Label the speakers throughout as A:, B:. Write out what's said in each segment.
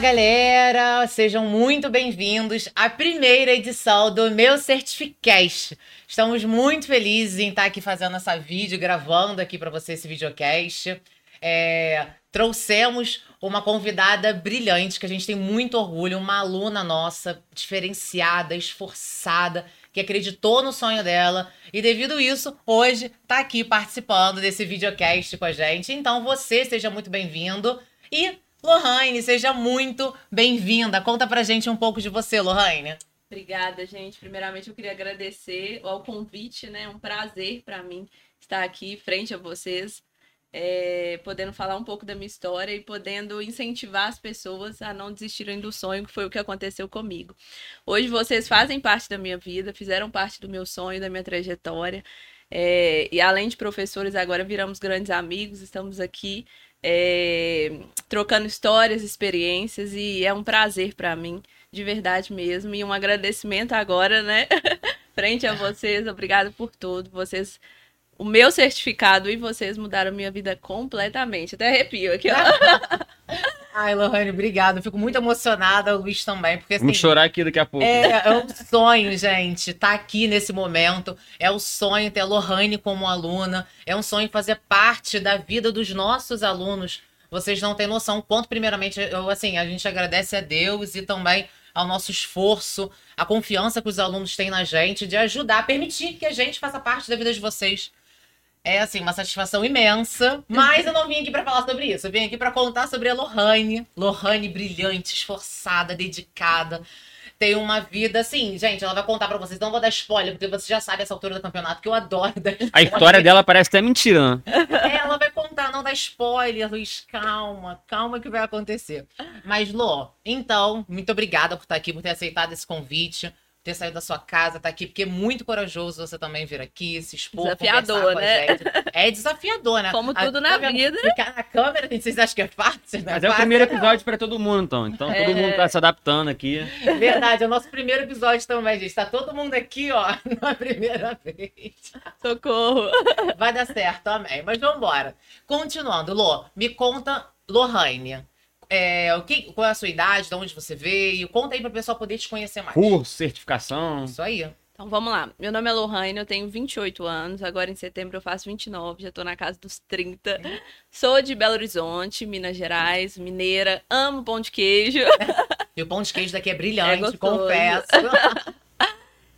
A: galera! Sejam muito bem-vindos à primeira edição do meu Certificast. Estamos muito felizes em estar aqui fazendo essa vídeo, gravando aqui para você esse videocast. É, trouxemos uma convidada brilhante, que a gente tem muito orgulho, uma aluna nossa, diferenciada, esforçada, que acreditou no sonho dela e, devido isso, hoje está aqui participando desse videocast com a gente. Então, você seja muito bem-vindo e Lohane, seja muito bem-vinda. Conta pra gente um pouco de você, Lohane.
B: Obrigada, gente. Primeiramente, eu queria agradecer ao convite, né? É um prazer para mim estar aqui frente a vocês, é, podendo falar um pouco da minha história e podendo incentivar as pessoas a não desistirem do sonho, que foi o que aconteceu comigo. Hoje vocês fazem parte da minha vida, fizeram parte do meu sonho, da minha trajetória. É, e além de professores, agora viramos grandes amigos, estamos aqui é, trocando histórias, experiências, e é um prazer para mim, de verdade mesmo, e um agradecimento agora, né, frente a vocês, obrigada por tudo, vocês o meu certificado e vocês mudaram minha vida completamente. Até arrepio aqui, ó.
A: Ai, Lohane, obrigada. Fico muito emocionada, o Luiz também. Porque, assim,
C: Vamos chorar aqui daqui a pouco.
A: É, é um sonho, gente, estar tá aqui nesse momento. É o um sonho ter a Lohane como aluna. É um sonho fazer parte da vida dos nossos alunos. Vocês não têm noção quanto, primeiramente, eu, assim, a gente agradece a Deus e também ao nosso esforço, a confiança que os alunos têm na gente de ajudar, permitir que a gente faça parte da vida de vocês. É assim, uma satisfação imensa. Mas eu não vim aqui para falar sobre isso. Eu vim aqui para contar sobre a Lohane. Lohane brilhante, esforçada, dedicada. Tem uma vida assim, gente, ela vai contar para vocês. Não vou dar spoiler, porque você já sabe essa altura do campeonato que eu adoro dar
C: A história dela parece até mentira. Né?
A: É, ela vai contar, não dá spoiler, Luiz. Calma, calma que vai acontecer. Mas, Lô, então, muito obrigada por estar aqui, por ter aceitado esse convite ter saído da sua casa, tá aqui, porque é muito corajoso você também vir aqui, se expor,
B: desafiador, né?
A: É desafiador, né?
B: Como tudo a, na tá vida.
A: Ficar na câmera, vocês acham que é fácil?
C: Né? Mas é, é o primeiro episódio para todo mundo, então. Então é... todo mundo tá se adaptando aqui.
A: Verdade, é o nosso primeiro episódio também, gente. Tá todo mundo aqui, ó, na primeira vez.
B: Socorro.
A: Vai dar certo, amém. Mas vamos embora. Continuando, Lô, me conta, Lohane, é, o que, qual é a sua idade, de onde você veio? Conta aí para o pessoal poder te conhecer mais.
C: Curso, certificação.
A: Isso aí.
B: Então vamos lá. Meu nome é Lohane, eu tenho 28 anos. Agora em setembro eu faço 29, já estou na casa dos 30. Sou de Belo Horizonte, Minas Gerais, mineira. Amo pão de queijo.
A: E o pão de queijo daqui é brilhante, é confesso.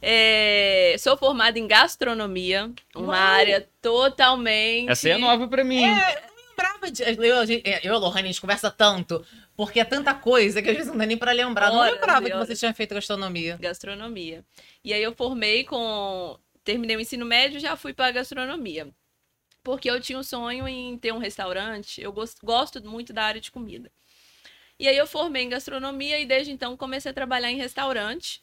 B: É, sou formada em gastronomia, uma Uau. área totalmente.
C: Essa é nova para mim.
A: É, lembrava de. Eu, eu, e a Lohane, a gente conversa tanto, porque é tanta coisa que às vezes não dá nem pra lembrar. Horas, não lembrava que você tinha feito gastronomia.
B: Gastronomia. E aí eu formei com. Terminei o ensino médio e já fui pra gastronomia. Porque eu tinha um sonho em ter um restaurante. Eu gosto, gosto muito da área de comida. E aí eu formei em gastronomia e desde então comecei a trabalhar em restaurante.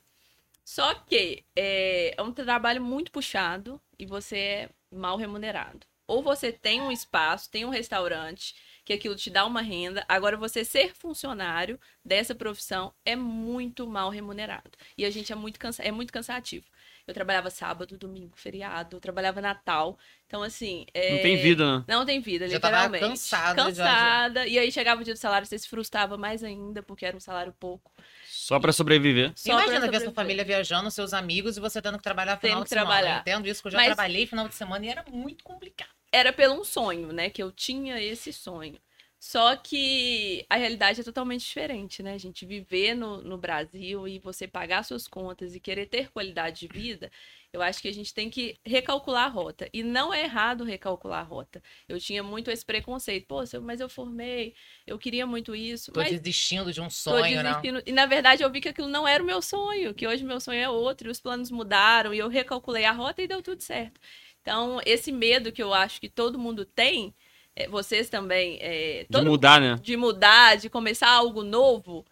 B: Só que é, é um trabalho muito puxado e você é mal remunerado ou você tem um espaço, tem um restaurante, que aquilo te dá uma renda. Agora, você ser funcionário dessa profissão é muito mal remunerado. E a gente é muito, cansa é muito cansativo. Eu trabalhava sábado, domingo, feriado, eu trabalhava Natal. Então, assim. É...
C: Não tem vida, né?
B: Não tem vida,
A: já
B: literalmente.
A: Tava cansada.
B: Cansada. Já, já. E aí chegava o dia do salário, você se frustrava mais ainda, porque era um salário pouco.
C: Só para sobreviver.
A: Só Imagina ver sua família viajando, seus amigos e você tendo que trabalhar final de semana. Trabalhar. Eu entendo isso, que eu já Mas... trabalhei final de semana e era muito complicado
B: era pelo um sonho, né? Que eu tinha esse sonho. Só que a realidade é totalmente diferente, né? A gente viver no, no Brasil e você pagar suas contas e querer ter qualidade de vida, eu acho que a gente tem que recalcular a rota. E não é errado recalcular a rota. Eu tinha muito esse preconceito. Pô, mas eu formei, eu queria muito isso.
A: Tô
B: mas...
A: desistindo de um sonho, né?
B: E na verdade eu vi que aquilo não era o meu sonho, que hoje meu sonho é outro, e os planos mudaram, e eu recalculei a rota e deu tudo certo. Então, esse medo que eu acho que todo mundo tem, é, vocês também. É,
C: de mudar, né?
B: De mudar, de começar algo novo.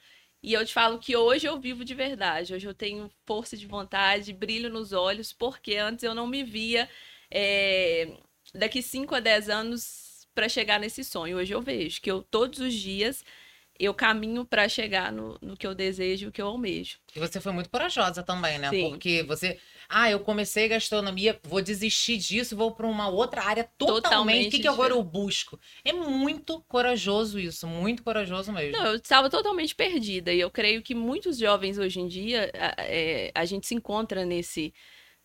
B: E eu te falo que hoje eu vivo de verdade. Hoje eu tenho força de vontade, brilho nos olhos, porque antes eu não me via é, daqui 5 a 10 anos para chegar nesse sonho. Hoje eu vejo que eu todos os dias eu caminho para chegar no, no que eu desejo, o que eu almejo.
A: E você foi muito corajosa também, né?
B: Sim.
A: Porque você, ah, eu comecei gastronomia, vou desistir disso, vou para uma outra área totalmente.
B: Totalmente
A: O que, que agora eu busco? É muito corajoso isso, muito corajoso mesmo.
B: Não, eu estava totalmente perdida e eu creio que muitos jovens hoje em dia a, é, a gente se encontra nesse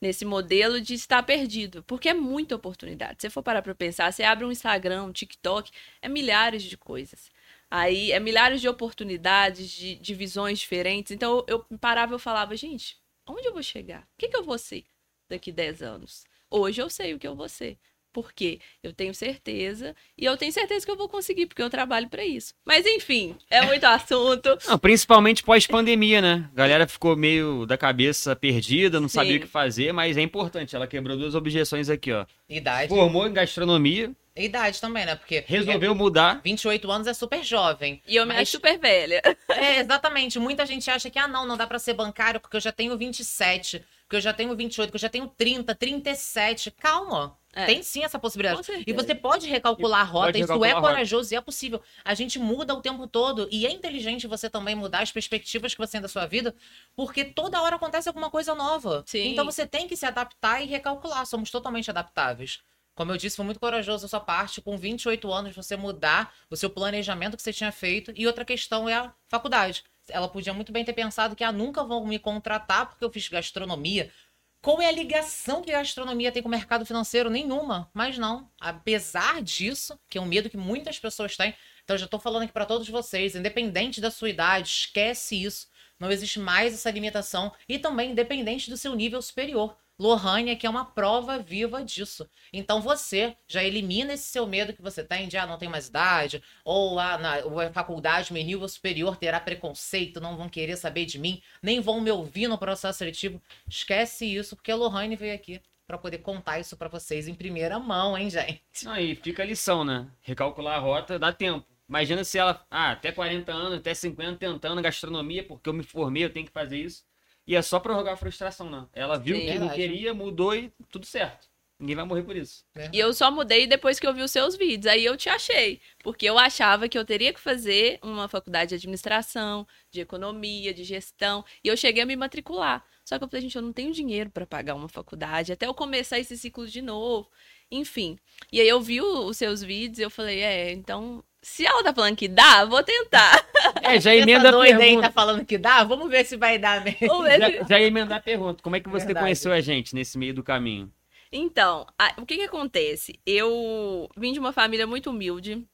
B: nesse modelo de estar perdido, porque é muita oportunidade. Se você for parar para pensar, você abre um Instagram, um TikTok, é milhares de coisas. Aí é milhares de oportunidades, de, de visões diferentes. Então eu parava e eu falava, gente, onde eu vou chegar? O que, que eu vou ser daqui 10 anos? Hoje eu sei o que eu vou ser. Porque eu tenho certeza e eu tenho certeza que eu vou conseguir, porque eu trabalho para isso. Mas enfim, é muito assunto.
C: Não, principalmente pós-pandemia, né? A galera ficou meio da cabeça perdida, não sabia o
B: Sim.
C: que fazer, mas é importante. Ela quebrou duas objeções aqui, ó.
A: Idade.
C: Formou em gastronomia,
A: Idade também, né? Porque
C: resolveu mudar.
A: 28 anos é super jovem.
B: E eu me
A: Mas-
B: acho super velha.
A: É, exatamente. Muita gente acha que, ah, não, não dá pra ser bancário porque eu já tenho 27, porque eu já tenho 28, porque eu já tenho 30, 37. Calma.
B: É.
A: Tem sim essa possibilidade. E você pode recalcular a rota,
C: Pode
A: isso
C: recalcular
A: é corajoso e é possível. A gente muda o tempo todo e é inteligente você também mudar as perspectivas que você tem da sua vida, porque toda hora acontece alguma coisa nova.
B: Sim.
A: Então você tem que se adaptar e recalcular. Somos totalmente adaptáveis. Como eu disse, foi muito corajoso a sua parte, com 28 anos, você mudar o seu planejamento que você tinha feito. E outra questão é a faculdade. Ela podia muito bem ter pensado que, ah, nunca vão me contratar porque eu fiz gastronomia. Qual é a ligação que a gastronomia tem com o mercado financeiro? Nenhuma. Mas não. Apesar disso, que é um medo que muitas pessoas têm, então já tô falando aqui para todos vocês, independente da sua idade, esquece isso. Não existe mais essa limitação. E também independente do seu nível superior. Lohane que é uma prova viva disso. Então você já elimina esse seu medo que você tem de ah, não tem mais idade, ou ah, na a faculdade, meu nível superior terá preconceito, não vão querer saber de mim, nem vão me ouvir no processo seletivo. Esquece isso, porque a Lohane veio aqui para poder contar isso para vocês em primeira mão, hein, gente?
C: Aí fica a lição, né? Recalcular a rota dá tempo. Imagina se ela, ah, até 40 anos, até 50 tentando gastronomia, porque eu me formei, eu tenho que fazer isso. E é só prorrogar a frustração, não. Ela viu
B: Sim.
C: que não queria, mudou e tudo certo. Ninguém vai morrer por isso.
B: E eu só mudei depois que eu vi os seus vídeos. Aí eu te achei. Porque eu achava que eu teria que fazer uma faculdade de administração, de economia, de gestão. E eu cheguei a me matricular. Só que eu falei, gente, eu não tenho dinheiro para pagar uma faculdade. Até eu começar esse ciclo de novo. Enfim. E aí eu vi os seus vídeos e eu falei, é, então. Se ela tá falando que dá, vou tentar.
C: É, já
A: Essa
C: emenda a
A: doida aí
C: pergunta.
A: tá falando que dá? Vamos ver se vai dar mesmo.
C: Já, já ia emendar a pergunta. Como é que você
A: Verdade.
C: conheceu a gente nesse meio do caminho?
B: Então, a- o que que acontece? Eu vim de uma família muito humilde,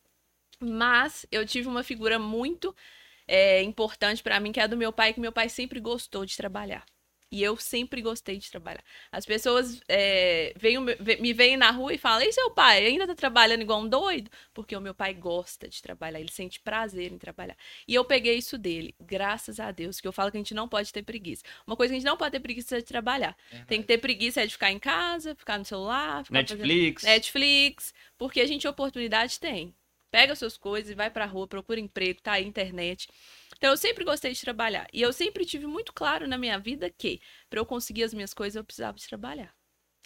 B: mas eu tive uma figura muito é, importante pra mim, que é a do meu pai, que meu pai sempre gostou de trabalhar. E eu sempre gostei de trabalhar. As pessoas é, veem me veem na rua e falam: Ei, seu pai, ainda tá trabalhando igual um doido? Porque o meu pai gosta de trabalhar, ele sente prazer em trabalhar. E eu peguei isso dele, graças a Deus, que eu falo que a gente não pode ter preguiça. Uma coisa que a gente não pode ter preguiça é de trabalhar. Tem que ter preguiça é de ficar em casa, ficar no celular, ficar fazendo
C: Netflix.
B: Netflix, porque a gente oportunidade tem. Pega suas coisas e vai pra rua, procura emprego, tá aí internet. Então eu sempre gostei de trabalhar e eu sempre tive muito claro na minha vida que para eu conseguir as minhas coisas eu precisava de trabalhar.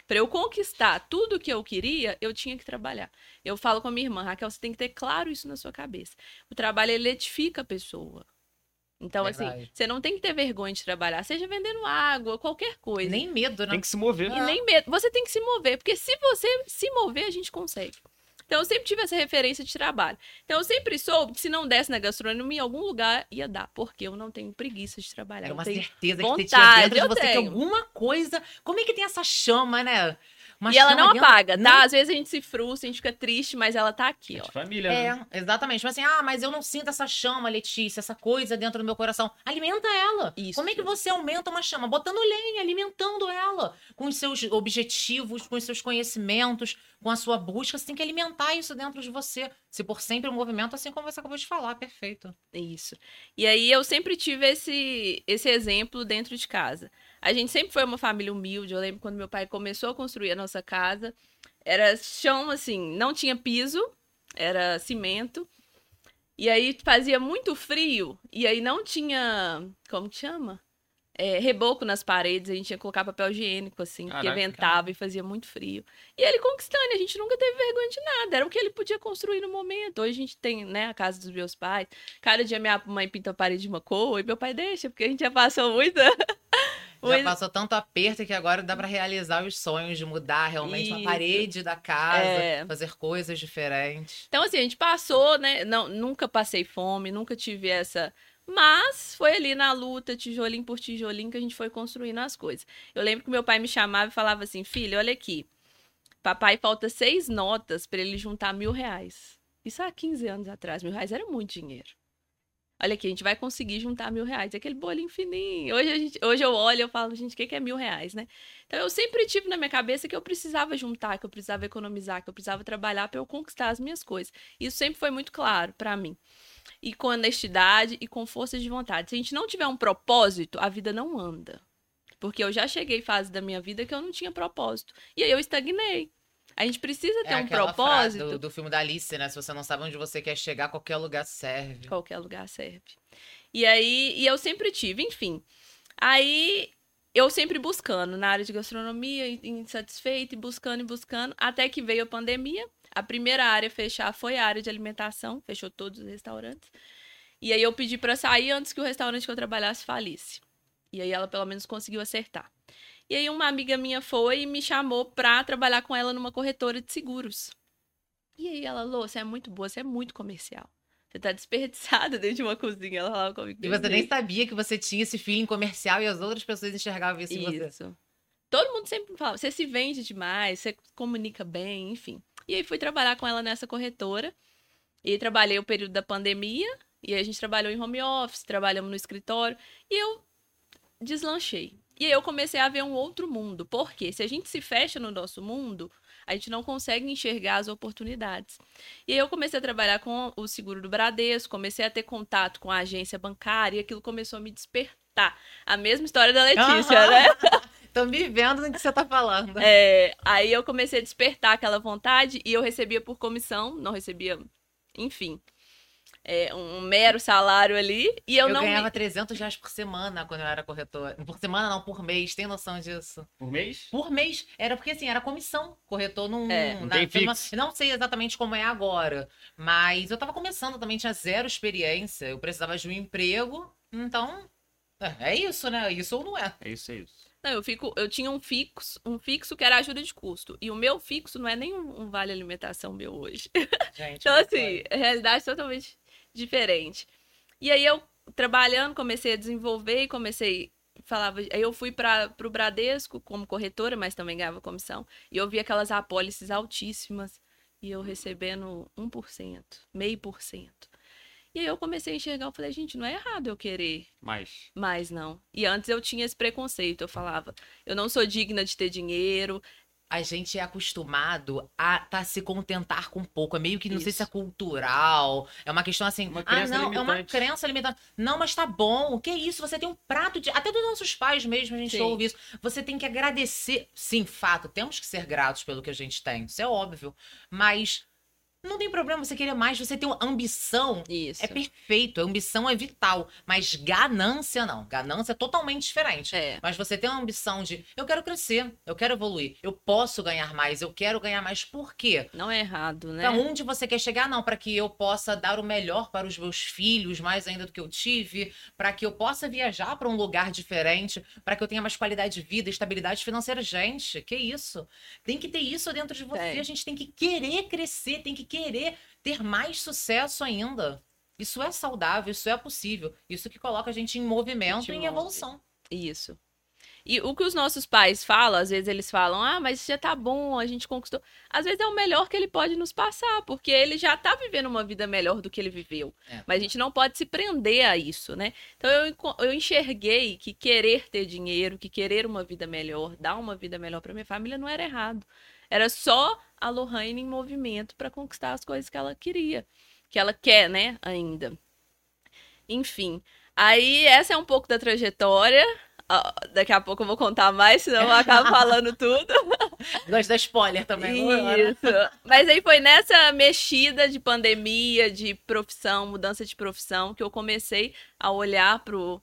B: Para eu conquistar tudo que eu queria, eu tinha que trabalhar. Eu falo com a minha irmã, Raquel, você tem que ter claro isso na sua cabeça. O trabalho ele edifica a pessoa. Então, assim, você não tem que ter vergonha de trabalhar, seja vendendo água, qualquer coisa.
A: Nem medo, né?
C: Tem que se mover.
B: E nem medo. Você tem que se mover, porque se você se mover, a gente consegue. Então, eu sempre tive essa referência de trabalho. Então, eu sempre soube que se não desse na gastronomia, em algum lugar ia dar, porque eu não tenho preguiça de trabalhar. Eu
A: uma certeza que você tinha
B: vontade,
A: dentro de
B: eu
A: você que
B: tenho.
A: alguma coisa. Como é que tem essa chama, né? Uma
B: E ela não
A: dentro-
B: apaga, tá?
A: Não
B: Às vezes a gente se frustra, a gente fica triste, mas ela tá aqui,
C: É
B: ó.
C: de família, né?
A: É, exatamente. Mas assim, ah, mas eu não sinto essa chama, Letícia, essa coisa dentro do meu coração. Alimenta ela.
B: Isso.
A: Como é que você aumenta uma chama? Botando lenha, alimentando ela. Com os seus objetivos, com os seus conhecimentos, com a sua busca. Você tem que alimentar isso dentro de você. Se por sempre um movimento, assim como você acabou de falar, perfeito.
B: Isso. E aí eu sempre tive esse, esse exemplo dentro de casa. A gente sempre foi uma família humilde. Eu lembro quando meu pai começou a construir a nossa casa, era chão assim, não tinha piso, era cimento. E aí fazia muito frio, e aí não tinha, como que chama? É, reboco nas paredes, a gente ia colocar papel higiênico, assim, porque
C: Caraca,
B: ventava e fazia muito frio. E ele conquistando, a gente nunca teve vergonha de nada, era o que ele podia construir no momento. Hoje a gente tem, né, a casa dos meus pais, cada dia minha mãe pinta a parede de uma cor, e meu pai deixa, porque a gente já passou muita...
A: Já passou tanto aperto que agora dá pra realizar os sonhos de mudar realmente
B: Isso.
A: uma parede da casa,
B: É.
A: fazer coisas diferentes.
B: Então, assim, a gente passou, né? Não, nunca passei fome, nunca tive essa. Mas foi ali na luta, tijolinho por tijolinho, que a gente foi construindo as coisas. Eu lembro que meu pai me chamava e falava assim: filho, olha aqui. Papai falta seis notas para ele juntar mil reais. Isso há 15 anos atrás. Mil reais era muito dinheiro. Olha aqui, a gente vai conseguir juntar mil reais. Aquele bolinho fininho. Hoje, a gente, hoje eu olho e falo, gente, o que que é mil reais, né? Então eu sempre tive na minha cabeça que eu precisava juntar, que eu precisava economizar, que eu precisava trabalhar para eu conquistar as minhas coisas. Isso sempre foi muito claro para mim. E com honestidade e com força de vontade. Se a gente não tiver um propósito, a vida não anda. Porque eu já cheguei fase da minha vida que eu não tinha propósito. E aí eu estagnei. A gente precisa ter
A: é
B: um propósito.
A: do, do filme da Alice, né? Se você não sabe onde você quer chegar, qualquer lugar serve.
B: Qualquer lugar serve. E aí, e eu sempre tive, enfim. Aí eu sempre buscando na área de gastronomia, insatisfeita, e buscando e buscando, até que veio a pandemia. A primeira área a fechar foi a área de alimentação, fechou todos os restaurantes. E aí eu pedi pra sair antes que o restaurante que eu trabalhasse falisse. E aí ela pelo menos conseguiu acertar. E aí uma amiga minha foi e me chamou pra trabalhar com ela numa corretora de seguros. E aí ela, Lô, você é muito boa, você é muito comercial. Você tá desperdiçada dentro de uma cozinha. Ela falava comigo.
A: E você nem sabia que você tinha esse feeling comercial e as outras pessoas enxergavam isso, em você.
B: Isso. Todo mundo sempre fala, você se vende demais, você comunica bem, enfim. E aí fui trabalhar com ela nessa corretora. E trabalhei o período da pandemia. E aí a gente trabalhou em home office, trabalhamos no escritório. E eu deslanchei. E aí eu comecei a ver um outro mundo. Porque se a gente se fecha no nosso mundo, a gente não consegue enxergar as oportunidades. E aí eu comecei a trabalhar com o seguro do Bradesco, comecei a ter contato com a agência bancária, e aquilo começou a me despertar. A mesma história da Letícia,
A: Aham.
B: né?
A: Tô me vendo no que você tá falando.
B: É, aí eu comecei a despertar aquela vontade e eu recebia por comissão, não recebia, enfim, é, um mero salário ali. E eu,
A: Eu,
B: não. me-
A: ganhava 300 reais por semana quando eu era corretora. Por semana não, por mês. Tem noção disso?
C: Por mês?
A: Por mês. Era porque, assim, era comissão. Corretor não...
B: É.
C: Não
A: na-
C: tem fixo.
A: Não sei exatamente como é agora. Mas eu tava começando também, tinha zero experiência. Eu precisava de um emprego. Então, é, é isso, né? Isso ou não é.
C: É isso, é isso.
B: Não, eu, fico, eu tinha um fixo, um fixo que era ajuda de custo. E o meu fixo não é nem um, um vale alimentação meu hoje.
A: Gente,
B: Então, assim, a realidade é totalmente diferente. E aí eu, trabalhando, comecei a desenvolver e comecei. Falava, aí eu fui para o Bradesco como corretora, mas também ganhava comissão. E eu vi aquelas apólices altíssimas e eu recebendo 1%, meio por cento. E aí eu comecei a enxergar, eu falei, gente, não é errado eu querer
C: Mais.
B: mais não. E antes eu tinha esse preconceito, eu falava, eu não sou digna de ter dinheiro.
A: a gente é acostumado a tá, se contentar com pouco. É meio que, não sei
B: Isso.
A: se é cultural. É uma questão assim.
C: Uma
A: ah,
C: crença
A: não, é uma
C: limitante.
A: crença limitante. Não, mas tá bom. Que isso? Você tem um prato de. Até dos nossos pais mesmo, a gente
B: Sim.
A: ouve isso. Você tem que agradecer. Sim, fato, temos que ser gratos pelo que a gente tem. Isso é óbvio. Mas. Não tem problema você querer mais, você tem uma ambição
B: Isso.
A: é perfeito, a ambição é vital, mas ganância não. Ganância é totalmente diferente.
B: É.
A: Mas você tem uma ambição de eu quero crescer, eu quero evoluir, eu posso ganhar mais, eu quero ganhar mais. Por quê?
B: Não é errado, né?
A: Pra onde você quer chegar? Não, para que eu possa dar o melhor para os meus filhos, mais ainda do que eu tive, para que eu possa viajar para um lugar diferente, para que eu tenha mais qualidade de vida, estabilidade financeira. Gente, que isso? Tem que ter isso dentro de você.
B: Tem.
A: A gente tem que querer crescer, tem que querer ter mais sucesso ainda. Isso é saudável, isso é possível. Isso que coloca a gente em movimento e em evolução.
B: Isso. E o que os nossos pais falam, às vezes eles falam, ah, mas já tá bom, a gente conquistou. Às vezes é o melhor que ele pode nos passar, porque ele já tá vivendo uma vida melhor do que ele viveu.
A: É.
B: Mas a gente não pode se prender a isso, né? Então eu, eu enxerguei que querer ter dinheiro, que querer uma vida melhor, dar uma vida melhor pra minha família não era errado. Era só a Lohane em movimento pra conquistar as coisas que ela queria, que ela quer, né, ainda. Enfim, aí essa é um pouco da trajetória. Ah, Daqui a pouco eu vou contar mais, senão eu acabo falando tudo.
A: Gosto da spoiler também.
B: Isso. Mas aí foi nessa mexida de pandemia, de profissão, mudança de profissão, que eu comecei a olhar pro,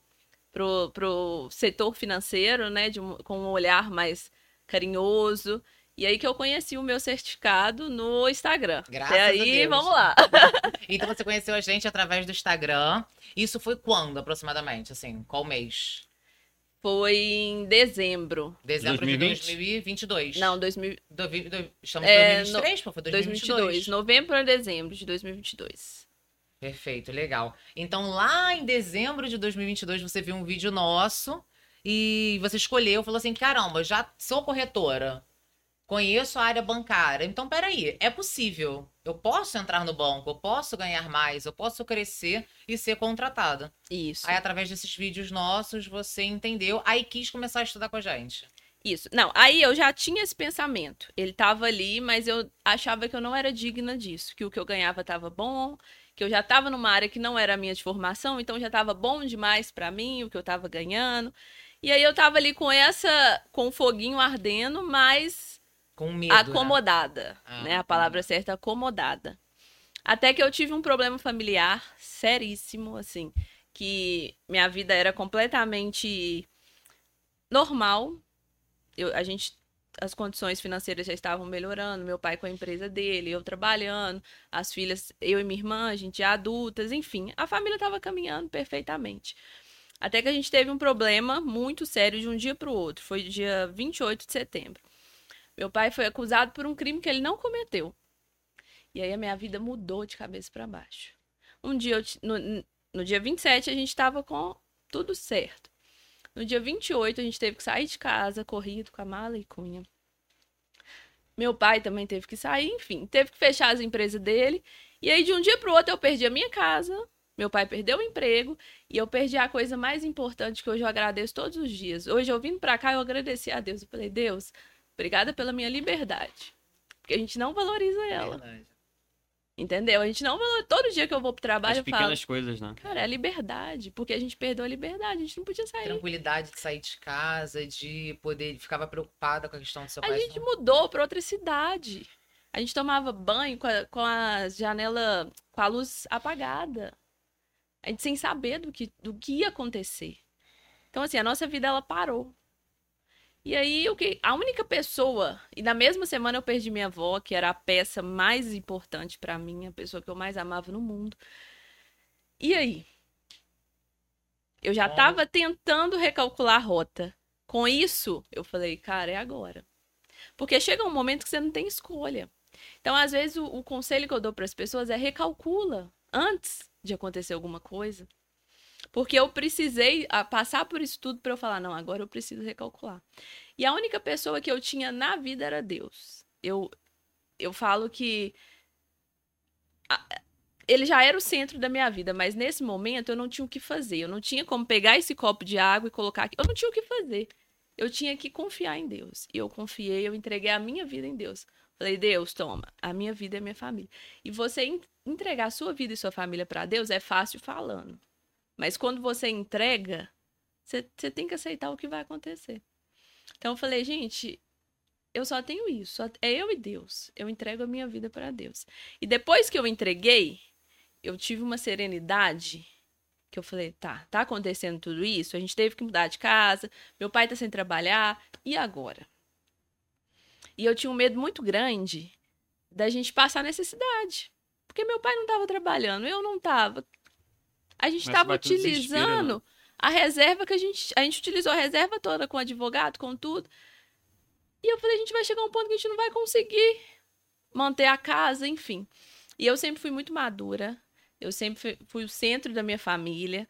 B: pro, pro setor financeiro, né? De com um olhar mais carinhoso. E aí que eu conheci o meu certificado no Instagram.
A: Graças
B: Até
A: a
B: aí,
A: Deus.
B: vamos lá.
A: Então você conheceu a gente através do Instagram. Isso foi quando, aproximadamente? Assim, qual mês?
B: Foi em dezembro.
A: Dezembro
C: 2020?
A: de 2022.
B: Não, 2000,
A: Do, do, estamos em
B: É,
A: 2023, pô, foi 2022.
B: 2022. Novembro a dezembro de 2022.
A: Perfeito, legal. Então, lá em dezembro de 2022, você viu um vídeo nosso e você escolheu, falou assim: caramba, já sou corretora, conheço a área bancária. Então, peraí, é possível. Eu posso entrar no banco, eu posso ganhar mais, eu posso crescer e ser contratada.
B: Isso.
A: Aí, através desses vídeos nossos, você entendeu, aí quis começar a estudar com a gente.
B: Isso. Não, aí eu já tinha esse pensamento. Ele tava ali, mas eu achava que eu não era digna disso, que o que eu ganhava tava bom, que eu já tava numa área que não era a minha de formação, então já tava bom demais pra mim o que eu tava ganhando. E aí eu tava ali com essa com o foguinho ardendo, mas
A: Com medo. né?
B: acomodada,
A: Ah,
B: né? A palavra certa é acomodada. Até que eu tive um problema familiar seríssimo, assim, que minha vida era completamente normal. Eu, a gente, as condições financeiras já estavam melhorando, meu pai com a empresa dele, eu trabalhando, as filhas, eu e minha irmã, a gente já adultas, enfim, a família estava caminhando perfeitamente. Até que a gente teve um problema muito sério de um dia para o outro. Foi dia 28 de setembro. Meu pai foi acusado por um crime que ele não cometeu. E aí a minha vida mudou de cabeça para baixo. Um dia, eu, no, no dia 27, a gente estava com tudo certo. No dia 28, a gente teve que sair de casa, corrido, com a mala e cunha. Meu pai também teve que sair, enfim, teve que fechar as empresas dele. E aí, de um dia para o outro, eu perdi a minha casa, meu pai perdeu o emprego e eu perdi a coisa mais importante que hoje eu agradeço todos os dias. Hoje, eu vindo para cá, eu agradeci a Deus. Eu falei, Deus, obrigada pela minha liberdade. Porque a gente não valoriza ela.
A: Verdade.
B: Entendeu? A gente não valoriza. Todo dia que eu vou pro trabalho,
C: As
B: eu falo,
C: pequenas coisas, né?
B: cara, é a liberdade. Porque a gente perdeu a liberdade, a gente não podia sair.
A: Tranquilidade de sair de casa, de poder. Ficava preocupada com a questão do seu
B: A
A: pai.
B: gente mudou para outra cidade. A gente tomava banho com a, com a janela, com a luz apagada. A gente sem saber do que, do que ia acontecer. Então, assim, a nossa vida, ela parou. E aí, o que, a única pessoa... E na mesma semana eu perdi minha avó, que era a peça mais importante para mim, a pessoa que eu mais amava no mundo. E aí? Eu já
A: Bom.
B: tava tentando recalcular a rota. Com isso, eu falei, cara, é agora. Porque chega um momento que você não tem escolha. Então, às vezes, o, o conselho que eu dou para as pessoas é recalcula antes de acontecer alguma coisa. Porque eu precisei ah, passar por isso tudo para eu falar, não, agora eu preciso recalcular. E a única pessoa que eu tinha na vida era Deus. Eu, eu falo que ele já era o centro da minha vida, mas nesse momento eu não tinha o que fazer. Eu não tinha como pegar esse copo de água e colocar aqui. Eu não tinha o que fazer. Eu tinha que confiar em Deus. E eu confiei, eu entreguei a minha vida em Deus. Falei, Deus, toma, a minha vida é minha família. E você en- entregar sua vida e sua família para Deus é fácil falando. Mas quando você entrega, você, você tem que aceitar o que vai acontecer. Então eu falei, gente, eu só tenho isso. é eu e Deus. Eu entrego a minha vida para Deus. E depois que eu entreguei, eu tive uma serenidade que eu falei, tá, tá acontecendo tudo isso, a gente teve que mudar de casa, meu pai tá sem trabalhar, e agora? E eu tinha um medo muito grande da gente passar necessidade. Porque meu pai não tava trabalhando, eu não tava. A gente
C: Começa a
B: tava
C: bater o desespero,
B: utilizando
C: né?
B: a reserva que a gente. A gente utilizou a reserva toda com advogado, com tudo. E eu falei, a gente vai chegar a um ponto que a gente não vai conseguir manter a casa, enfim. E eu sempre fui muito madura. Eu sempre fui, o centro da minha família.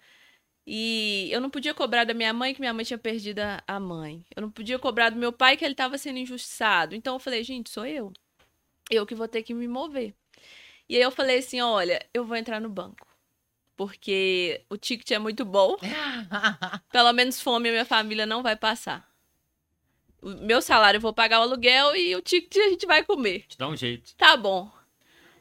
B: E eu não podia cobrar da minha mãe que minha mãe tinha perdido a- a mãe. Eu não podia cobrar do meu pai que ele estava sendo injustiçado. Então eu falei, gente, sou eu. Eu que vou ter que me mover. E aí eu falei assim, olha, eu vou entrar no banco. Porque o ticket é muito bom. Pelo menos fome a minha família não vai passar. O meu salário eu vou pagar o aluguel e o ticket a gente vai comer.
C: Te dá um jeito.
B: Tá bom.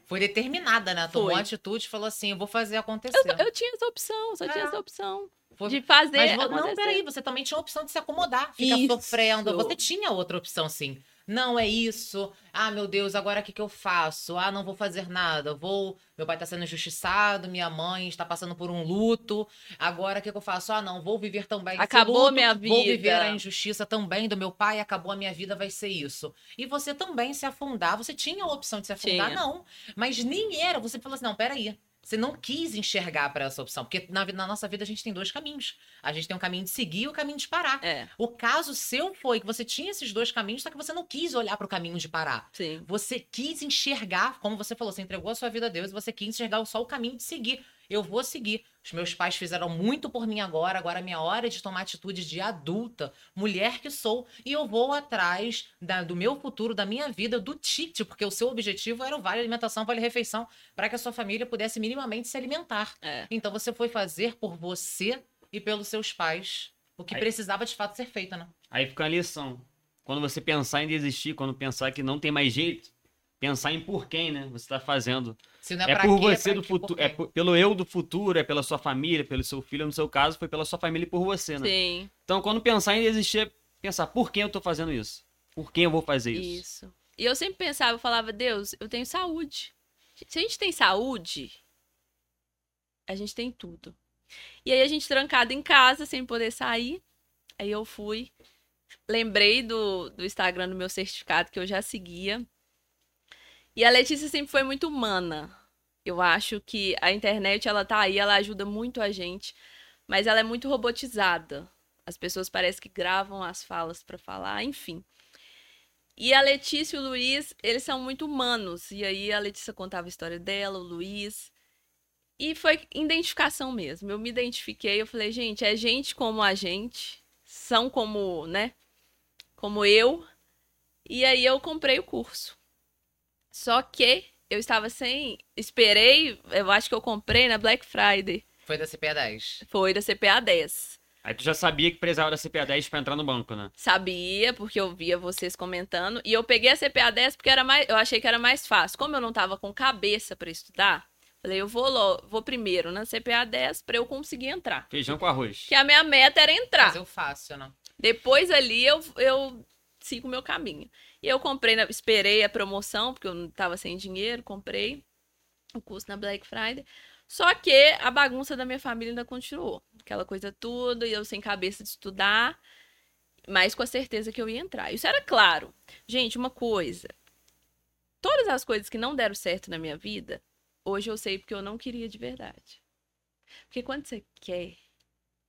A: Foi determinada, né? Tomou
B: Foi.
A: atitude e falou assim: eu vou fazer acontecer.
B: Eu, eu tinha essa opção, só tinha
A: É.
B: essa opção
A: Foi-
B: de fazer
A: Mas vo- não,
B: acontecer.
A: peraí, você também tinha a opção de se acomodar, ficar
B: Isso.
A: sofrendo. Você tinha outra opção, sim. Não é isso. Ah, meu Deus, agora o que, que eu faço? Ah, não vou fazer nada. Vou. Meu pai está sendo injustiçado, minha mãe está passando por um luto. Agora o que, que eu faço? Ah, não, vou viver também.
B: Acabou
A: luto,
B: minha
A: Vou viver
B: vida.
A: a injustiça também do meu pai, acabou a minha vida, vai ser isso. E você também se afundar. Você tinha a opção de se afundar?
B: Tinha.
A: Não. Mas nem era. Você falou assim: não, peraí. Você não quis enxergar para essa opção. Porque na, na nossa vida a gente tem dois caminhos. A gente tem um caminho de seguir e o caminho de parar.
B: É,
A: O caso seu foi que você tinha esses dois caminhos, só que você não quis olhar para o caminho de parar.
B: sim.
A: Você quis enxergar, como você falou, você entregou a sua vida a Deus e você quis enxergar só o caminho de seguir. Eu vou seguir. Os meus pais fizeram muito por mim agora, agora é minha hora de tomar atitude de adulta, mulher que sou, e eu vou atrás da- do meu futuro, da minha vida, do TIT, porque o seu objetivo era o Vale Alimentação, Vale Refeição, para que a sua família pudesse minimamente se alimentar.
B: É.
A: Então você foi fazer por você e pelos seus pais o que
C: Aí-
A: precisava de fato ser feito, né?
C: Aí fica a lição. Quando você pensar em desistir, quando pensar que não tem mais jeito, pensar em por quem, né? Você tá fazendo.
A: Se não
C: É,
A: pra
C: por
A: quê,
C: você
A: pra
C: do futuro, é por- pelo eu do futuro, é pela sua família, pelo seu filho, no seu caso, foi pela sua família e por você, né?
B: Sim,
C: Então, quando pensar em desistir, é pensar por quem eu tô fazendo isso? Por quem eu vou fazer isso?
B: isso. E eu sempre pensava, eu falava, Deus, eu tenho saúde. Se a gente tem saúde, a gente tem tudo. E aí a gente trancado em casa, sem poder sair. Aí eu fui, lembrei do, do Instagram do meu certificado que eu já seguia. E a Letícia sempre foi muito humana. Eu acho que a internet, ela tá aí, ela ajuda muito a gente, mas ela é muito robotizada. As pessoas parecem que gravam as falas pra falar, enfim. E a Letícia e o Luiz, eles são muito humanos. E aí a Letícia contava a história dela, o Luiz. E foi identificação mesmo. Eu me identifiquei, eu falei, gente, é gente como a gente, são como, né? Como eu. E aí eu comprei o curso. Só que eu estava sem. Esperei, eu acho que eu comprei na Black Friday.
A: Foi da CPA 10.
B: Foi da CPA 10.
C: Aí tu já sabia que precisava da CPA 10 pra entrar no banco, né?
B: Sabia, porque eu via vocês comentando. E eu peguei a CPA 10 porque era mais, eu achei que era mais fácil. Como eu não tava com cabeça para estudar, falei, eu vou, lo- vou primeiro na CPA 10 para eu conseguir entrar.
C: Feijão com arroz.
B: Que a minha meta era entrar.
A: Fazer o fácil, né?
B: Depois ali eu, eu sigo o meu caminho. E eu comprei, na- esperei a promoção, porque eu não tava sem dinheiro, comprei o curso na Black Friday. Só que a bagunça da minha família ainda continuou. Aquela coisa toda, e eu sem cabeça de estudar, mas com a certeza que eu ia entrar. Isso era claro. Gente, uma coisa. Todas as coisas que não deram certo na minha vida, hoje eu sei porque eu não queria de verdade. Porque quando você quer,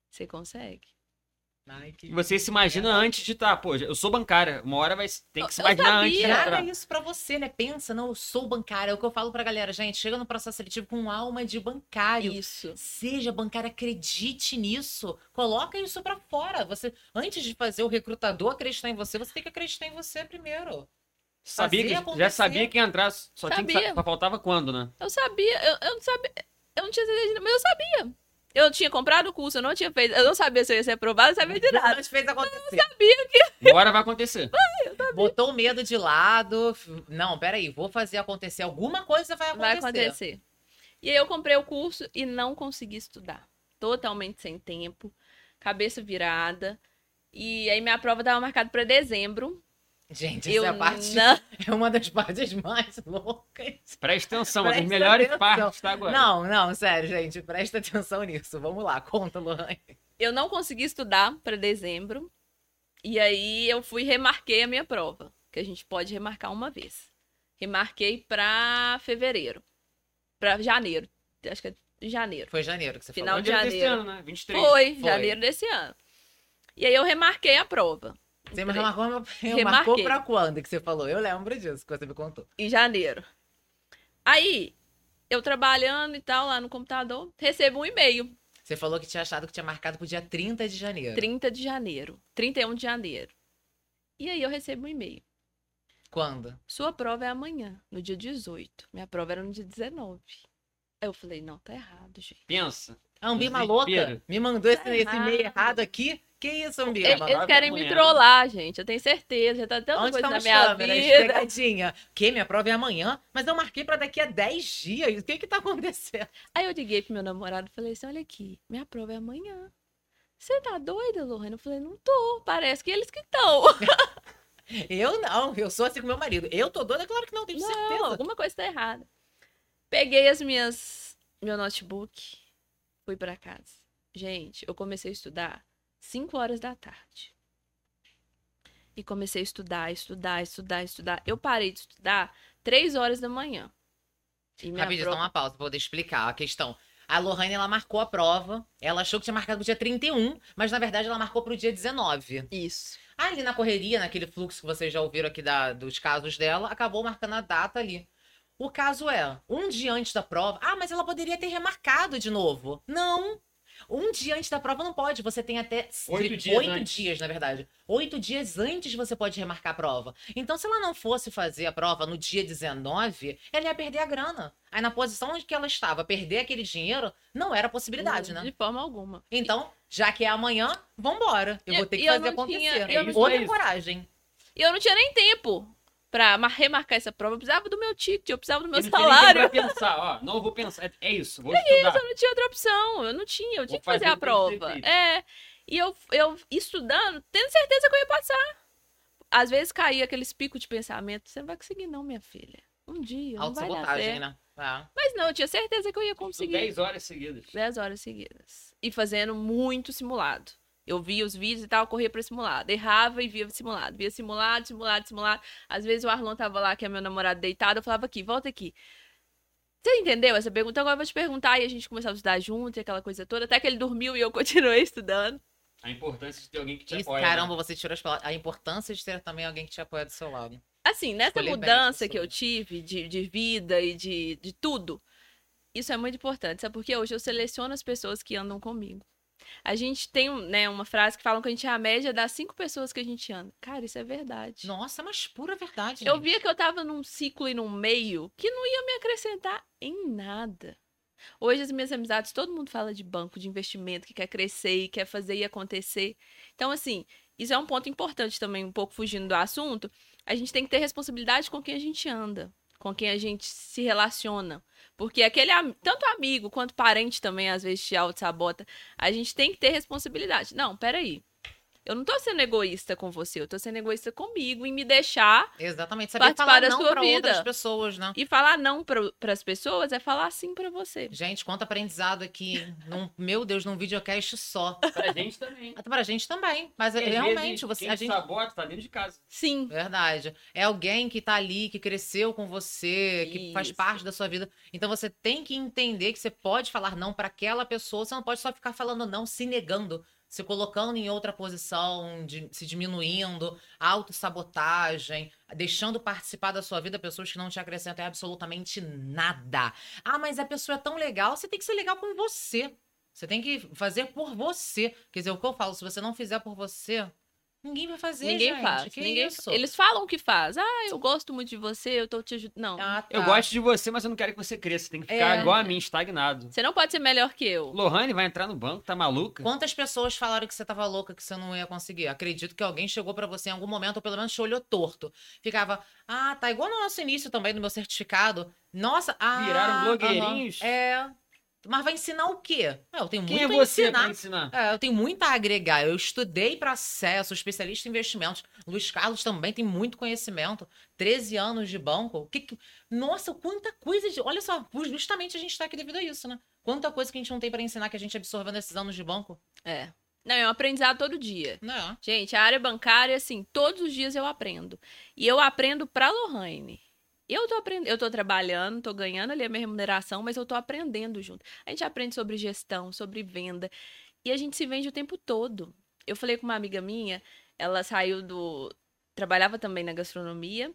B: você consegue.
C: E você se imagina antes de estar, pô, eu sou bancária, uma hora vai tem que se
B: Eu
C: imaginar
B: sabia.
C: antes de entrar.
A: isso pra você, né? Pensa, não, eu sou bancária. É o que eu falo pra galera, gente. Chega no processo seletivo com alma de bancário.
B: Isso.
A: Seja bancário, acredite nisso. Coloca isso pra fora. Você, antes de fazer o recrutador acreditar em você, você tem que acreditar em você primeiro.
C: Sabia
A: fazer
C: que, já
A: acontecer.
C: sabia que ia entrar, só tinha que
B: Sabia.
C: só faltava quando, né?
B: Eu sabia, eu, eu não sabia, eu não tinha certeza, de- mas eu sabia. Eu tinha comprado o curso, eu não tinha feito, eu não sabia se eu ia ser aprovado, eu não sabia de nada.
A: Mas fez acontecer.
C: Uma hora vai acontecer.
A: Botou o medo de lado. Não, peraí, vou fazer acontecer. Alguma coisa vai acontecer.
B: Vai acontecer. E aí eu comprei o curso e não consegui estudar. Totalmente sem tempo, cabeça virada. E aí minha prova estava marcada para dezembro.
A: Gente,
B: eu
A: essa é a parte.
B: não,
A: É uma das partes mais loucas.
C: Presta atenção, uma das
A: Presta
C: melhores
A: atenção.
C: partes tá agora.
A: Não, não, sério, gente. Presta atenção nisso. Vamos lá, conta, Lohane.
B: eu não consegui estudar para dezembro. E aí eu fui remarquei a minha prova, que a gente pode remarcar uma vez. Remarquei para fevereiro. Para janeiro. Acho que é janeiro.
A: Foi janeiro que você
B: Final
A: falou.
B: de
C: Janeiro desse ano, né? 23.
B: Foi,
A: Foi.
B: janeiro desse ano. E aí eu remarquei a prova.
A: Você me remarcou, marcou
B: Remarquei.
A: pra quando que você falou? Eu lembro disso que você me contou.
B: em janeiro. Aí, eu trabalhando e tal lá no computador, recebo um e-mail,
A: Você falou que tinha achado que tinha marcado pro dia 30 de janeiro.
B: 30 de janeiro, 31 de janeiro. E aí eu recebo um e-mail.
A: Quando?
B: Sua prova é amanhã, no dia 18. Minha prova era no dia 19. Aí eu falei, não, tá errado, gente.
C: Pensa.
A: A Ambima
C: Desespero.
A: louca me mandou esse,
B: Tá
A: esse e-mail
B: errado.
A: errado aqui. Que isso, Ambima?
B: Eles, eles querem me trollar, gente. Eu tenho certeza. Já tá tanta
A: Onde
B: coisa na minha
A: câmeras?
B: vida.
A: Pegadinha. Que minha prova é amanhã, mas eu marquei pra daqui a 10 dias. O que que tá acontecendo?
B: Aí eu liguei pro meu namorado e falei assim: olha aqui, minha prova é amanhã. Você tá doida, Lohane? Eu falei, não tô. Parece que eles que estão.
A: Eu não, eu sou assim com meu marido. Eu tô doida, claro que não, tenho
B: Não,
A: certeza.
B: alguma coisa tá errada. Peguei as minhas meu notebook, fui pra casa. Gente, eu comecei a estudar 5 horas da tarde. E comecei a estudar, estudar, estudar, estudar. Eu parei de estudar 3 horas da manhã. E
A: Rapidinho, só
B: prova-
A: uma pausa poder explicar a questão. A Lohane, ela marcou a prova. Ela achou que tinha marcado pro dia 31, mas na verdade ela marcou pro dia 19.
B: Isso.
A: Ali na correria, naquele fluxo que vocês já ouviram aqui da- dos casos dela, acabou marcando a data ali. O caso é, um dia antes da prova. Ah, mas ela poderia ter remarcado de novo. Não! Um dia antes da prova não pode. Você tem até
C: Oito dias
A: oito dias, na verdade. Oito dias antes você pode remarcar a prova. Então, se ela não fosse fazer a prova no dia 19, ela ia perder a grana. Aí, na posição que ela estava, perder aquele dinheiro não era possibilidade, né?
B: De forma alguma.
A: Então, já que é amanhã, vambora. Eu
B: E-
A: vou ter que
B: eu
A: fazer
B: não
A: acontecer.
B: tinha-
C: eu não-
A: Outra
C: é
A: coragem.
B: E eu não tinha nem tempo pra mar- remarcar essa prova. Eu precisava do meu ticket, eu precisava do meu
C: não
B: salário.
C: pra pensar, ó, não vou pensar. É- É isso, vou estudar.
B: Eu não tinha outra opção. Eu não tinha, eu tinha que fazer
C: fazer
B: a prova. É. E eu, eu estudando, tendo certeza que eu ia passar. Às vezes caía aqueles picos de pensamento. Você não vai conseguir, não, minha filha. Um dia. Não vai dar certo.
A: né? É.
B: Mas não, eu tinha certeza que eu ia
C: Por
B: conseguir.
C: 10 horas seguidas.
B: 10 horas seguidas. E fazendo muito simulado. Eu via os vídeos e tal, corria pra simulado. Errava e via simulado. Via simulado, simulado, simulado. Às vezes o Arlon tava lá, que é meu namorado, deitado. Eu falava aqui, volta aqui. Você entendeu essa pergunta? Agora eu vou te perguntar. E a gente começava a estudar junto e aquela coisa toda. Até que ele dormiu e eu continuei estudando.
C: A importância de ter alguém que te
A: Isso,
C: apoia.
A: caramba,
C: né?
A: você tirou as palavras. A importância de ter também alguém que te apoia do seu lado.
B: Assim, nessa
A: Escolher
B: mudança que eu tive de, de vida e de, de tudo, isso é muito importante. Sabe por quê? Hoje eu seleciono as pessoas que andam comigo. A gente tem né, uma frase que falam que a gente é a média das cinco pessoas que a gente anda. Cara, isso é verdade.
A: Nossa, mas pura verdade.
B: Eu
A: gente.
B: via que eu tava num ciclo e num meio que não ia me acrescentar em nada. Hoje as minhas amizades, todo mundo fala de banco, de investimento, que quer crescer e quer fazer e acontecer. Então, assim, isso é um ponto importante também, um pouco fugindo do assunto. A gente tem que ter responsabilidade com quem a gente anda, com quem a gente se relaciona. Porque aquele, tanto amigo quanto parente também, às vezes, te auto-sabota. A gente tem que ter responsabilidade. Não, peraí. Eu não tô sendo egoísta com você, eu tô sendo egoísta comigo em me deixar
A: Exatamente. Saber
B: Participar
A: falar
B: da
A: não
B: sua
A: pra
B: vida.
A: outras pessoas, né?
B: E falar não para as pessoas é falar sim para você.
A: Gente, quanto aprendizado aqui. Num, meu Deus, num videocast só.
C: Pra gente também.
A: Até pra gente também. Mas
C: E
A: realmente,
C: vezes,
A: você,
C: quem
A: a
C: te
A: gente.
C: sabota tá dentro de casa.
B: Sim.
A: Verdade. É alguém que tá ali, que cresceu com você, que faz
B: Isso.
A: parte da sua vida. Então você tem que entender que você pode falar não pra aquela pessoa, você não pode só ficar falando não, se negando, se colocando em outra posição, de- se diminuindo, autossabotagem, deixando participar da sua vida pessoas que não te acrescentam absolutamente nada. Ah, mas a pessoa é tão legal, você tem que ser legal com você. Você tem que fazer por você. Quer dizer, o que eu falo, se você não fizer por você, ninguém vai fazer,
B: ninguém
A: gente.
B: faz.
A: Que
B: ninguém...
A: isso?
B: Eles falam que faz. Ah, eu gosto muito de você, eu tô te ajudando. Não.
A: Ah,
C: Eu
A: tá.
C: gosto de você, mas eu não quero que você cresça. Você tem que ficar
A: É.
C: igual a mim, estagnado.
B: Você não pode ser melhor que eu.
C: Lohane vai entrar no banco, tá maluca?
A: Quantas pessoas falaram que você tava louca, que você não ia conseguir? Acredito que alguém chegou pra você em algum momento, ou pelo menos te olhou torto. Ficava, ah, tá igual no nosso início também, no meu certificado. Nossa, ah.
C: Viraram blogueirinhos?
A: aham, É. Mas vai ensinar o quê? É, eu tenho
C: Quem é
A: muito a
C: você
A: ensinar.
C: pra ensinar?
A: É, eu tenho muito a agregar. Eu estudei processo, sou especialista em investimentos. Luiz Carlos também tem muito conhecimento. 13 anos de banco. O que que- Nossa, quanta coisa de. Olha só, justamente a gente tá aqui devido a isso, né? Quanta coisa que a gente não tem pra ensinar que a gente absorveu nesses anos de banco.
B: É. Não, é um aprendizado todo dia.
A: Né?
B: Gente, a área bancária, assim, todos os dias eu aprendo. E eu aprendo pra Lohane. Eu tô aprendendo, eu tô trabalhando, tô ganhando ali a minha remuneração, mas eu tô aprendendo junto. A gente aprende sobre gestão, sobre venda, e a gente se vende o tempo todo. Eu falei com uma amiga minha, ela saiu do trabalhava também na gastronomia,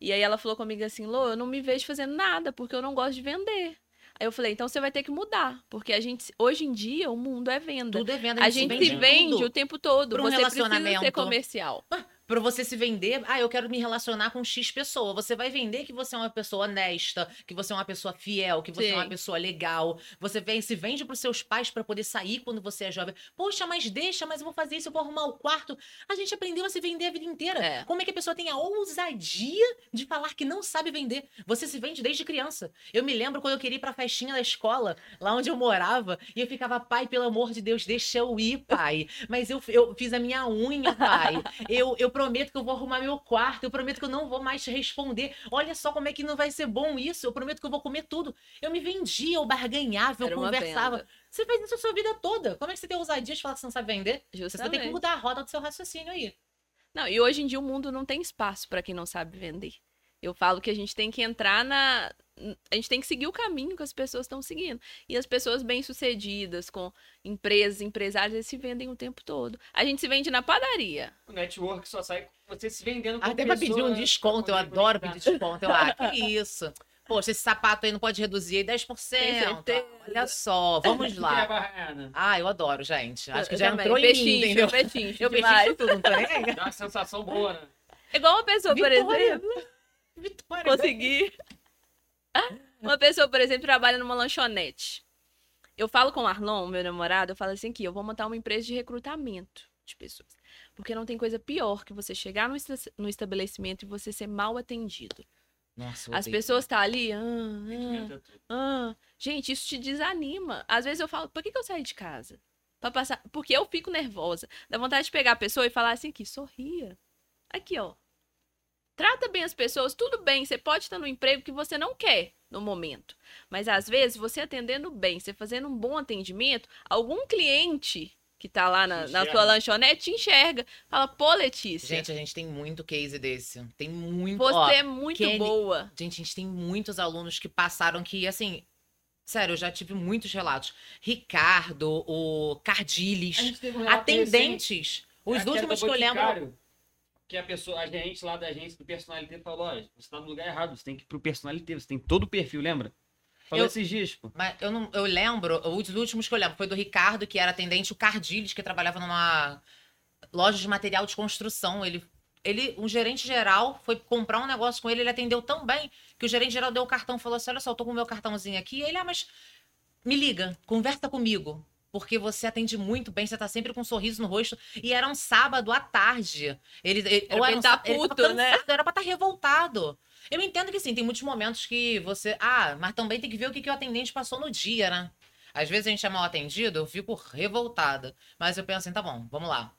B: e aí ela falou comigo assim: "Lô, eu não me vejo fazendo nada, porque eu não gosto de vender". Aí eu falei: "Então você vai ter que mudar, porque a gente hoje em dia o mundo é venda.
A: Tudo é venda.
B: A gente se
A: tudo.
B: vende o tempo todo.
A: Pra um
B: você precisa ser
A: relacionamento.
B: comercial.
A: Pra você se vender, ah, eu quero me relacionar com X pessoa. Você vai vender que você é uma pessoa honesta, que você é uma pessoa fiel, que você é uma
B: Sim.
A: pessoa legal. Você vem, se vende pros seus pais pra poder sair quando você é jovem. Poxa, mas deixa, mas eu vou fazer isso, eu vou arrumar o quarto. A gente aprendeu a se vender a vida inteira.
B: É.
A: Como é que a pessoa tem a ousadia de falar que não sabe vender? Você se vende desde criança. Eu me lembro quando eu queria ir pra festinha da escola, lá onde eu morava, e eu ficava, pai, pelo amor de Deus, deixa eu ir, pai. Mas eu, eu fiz a minha unha, pai. Eu, eu prometo que eu vou arrumar meu quarto, eu prometo que eu não vou mais te responder. Olha só como é que não vai ser bom isso, eu prometo que eu vou comer tudo. Eu me vendia, eu barganhava, eu conversava.
B: venda.
A: Você fez isso a sua vida toda. Como é que você tem ousadia de falar que você não sabe vender? Você tem que
B: Justamente.
A: mudar a roda do seu raciocínio aí.
B: Não, e hoje em dia o mundo não tem espaço para quem não sabe vender. Eu falo que a gente tem que entrar na. A gente tem que seguir o caminho que as pessoas estão seguindo. E as pessoas bem-sucedidas, com empresas, empresários, eles se vendem o tempo todo. A gente se vende na padaria.
C: O network só sai com você se vendendo com
A: Até pra pedir um
C: pessoa,
A: desconto, eu adoro pedir desconto. Eu, ah, que isso. Poxa, esse sapato aí não pode reduzir aí 10%.
B: certeza.
A: Olha só, vamos
C: é
A: lá.
C: barraiana.
A: Ah, eu adoro, gente. Acho que
B: Eu
A: já
B: também.
A: entrou em mim, entendeu?
B: pechincho
A: Eu pechincho tudo, não tô nem aí.
C: Dá uma sensação boa, né?
B: Igual uma pessoa, por
A: Vitória.
B: exemplo,
A: Vitória.
B: conseguir. Uma pessoa, por exemplo, trabalha numa lanchonete. Eu falo com o Arlon, meu namorado, eu falo assim que eu vou montar uma empresa de recrutamento de pessoas. Porque não tem coisa pior que você chegar no esta- no estabelecimento e você ser mal atendido.
A: Nossa,
B: As pessoas estão ali. ah, ah,
C: é tudo.
B: ah. Gente, isso te desanima. Às vezes eu falo, por que, que eu saí de casa? Pra passar. Porque eu fico nervosa. Dá vontade de pegar a pessoa e falar assim aqui, sorria. Aqui, ó. Trata bem as pessoas, tudo bem, você pode estar no emprego que você não quer no momento. Mas às vezes, você atendendo bem, você fazendo um bom atendimento, algum cliente que tá lá na, na sua lanchonete te enxerga. Fala, pô, Letícia,
A: Gente, a gente tem muito case desse. Tem muito.
B: você
A: ó,
B: é muito
A: Kelly-
B: boa.
A: Gente, a gente tem muitos alunos que passaram que, assim. Sério, eu já tive muitos relatos. Ricardo, o Cardiles,
C: um
A: atendentes. Os
C: aquela
A: últimos que eu lembro.
C: Que a pessoa, a gente lá da agência do personalité falou: olha, você tá no lugar errado, você tem que ir pro personalité, você tem todo o perfil, lembra? Falou
A: Eu-
C: esses dias, pô.
A: Mas eu não, eu lembro, os últimos que eu lembro foi do Ricardo, que era atendente, o Cardiles, que trabalhava numa loja de material de construção. Ele, ele, um gerente geral, foi comprar um negócio com ele, ele atendeu tão bem que o gerente geral deu o cartão e falou assim: olha só, eu tô com o meu cartãozinho aqui. E ele, ah, mas me liga, conversa comigo. Porque você atende muito bem, você tá sempre com um sorriso no rosto. E era um sábado à tarde. Ele, ele,
B: Era
A: ou era um
B: tá
A: tava
B: puto, né?
A: cansado, era pra estar revoltado. Eu entendo que sim, tem muitos momentos que você. Ah, mas também tem que ver o que, que o atendente passou no dia, né? Às vezes a gente é mal atendido, eu fico revoltada. Mas eu penso assim, tá bom, vamos lá.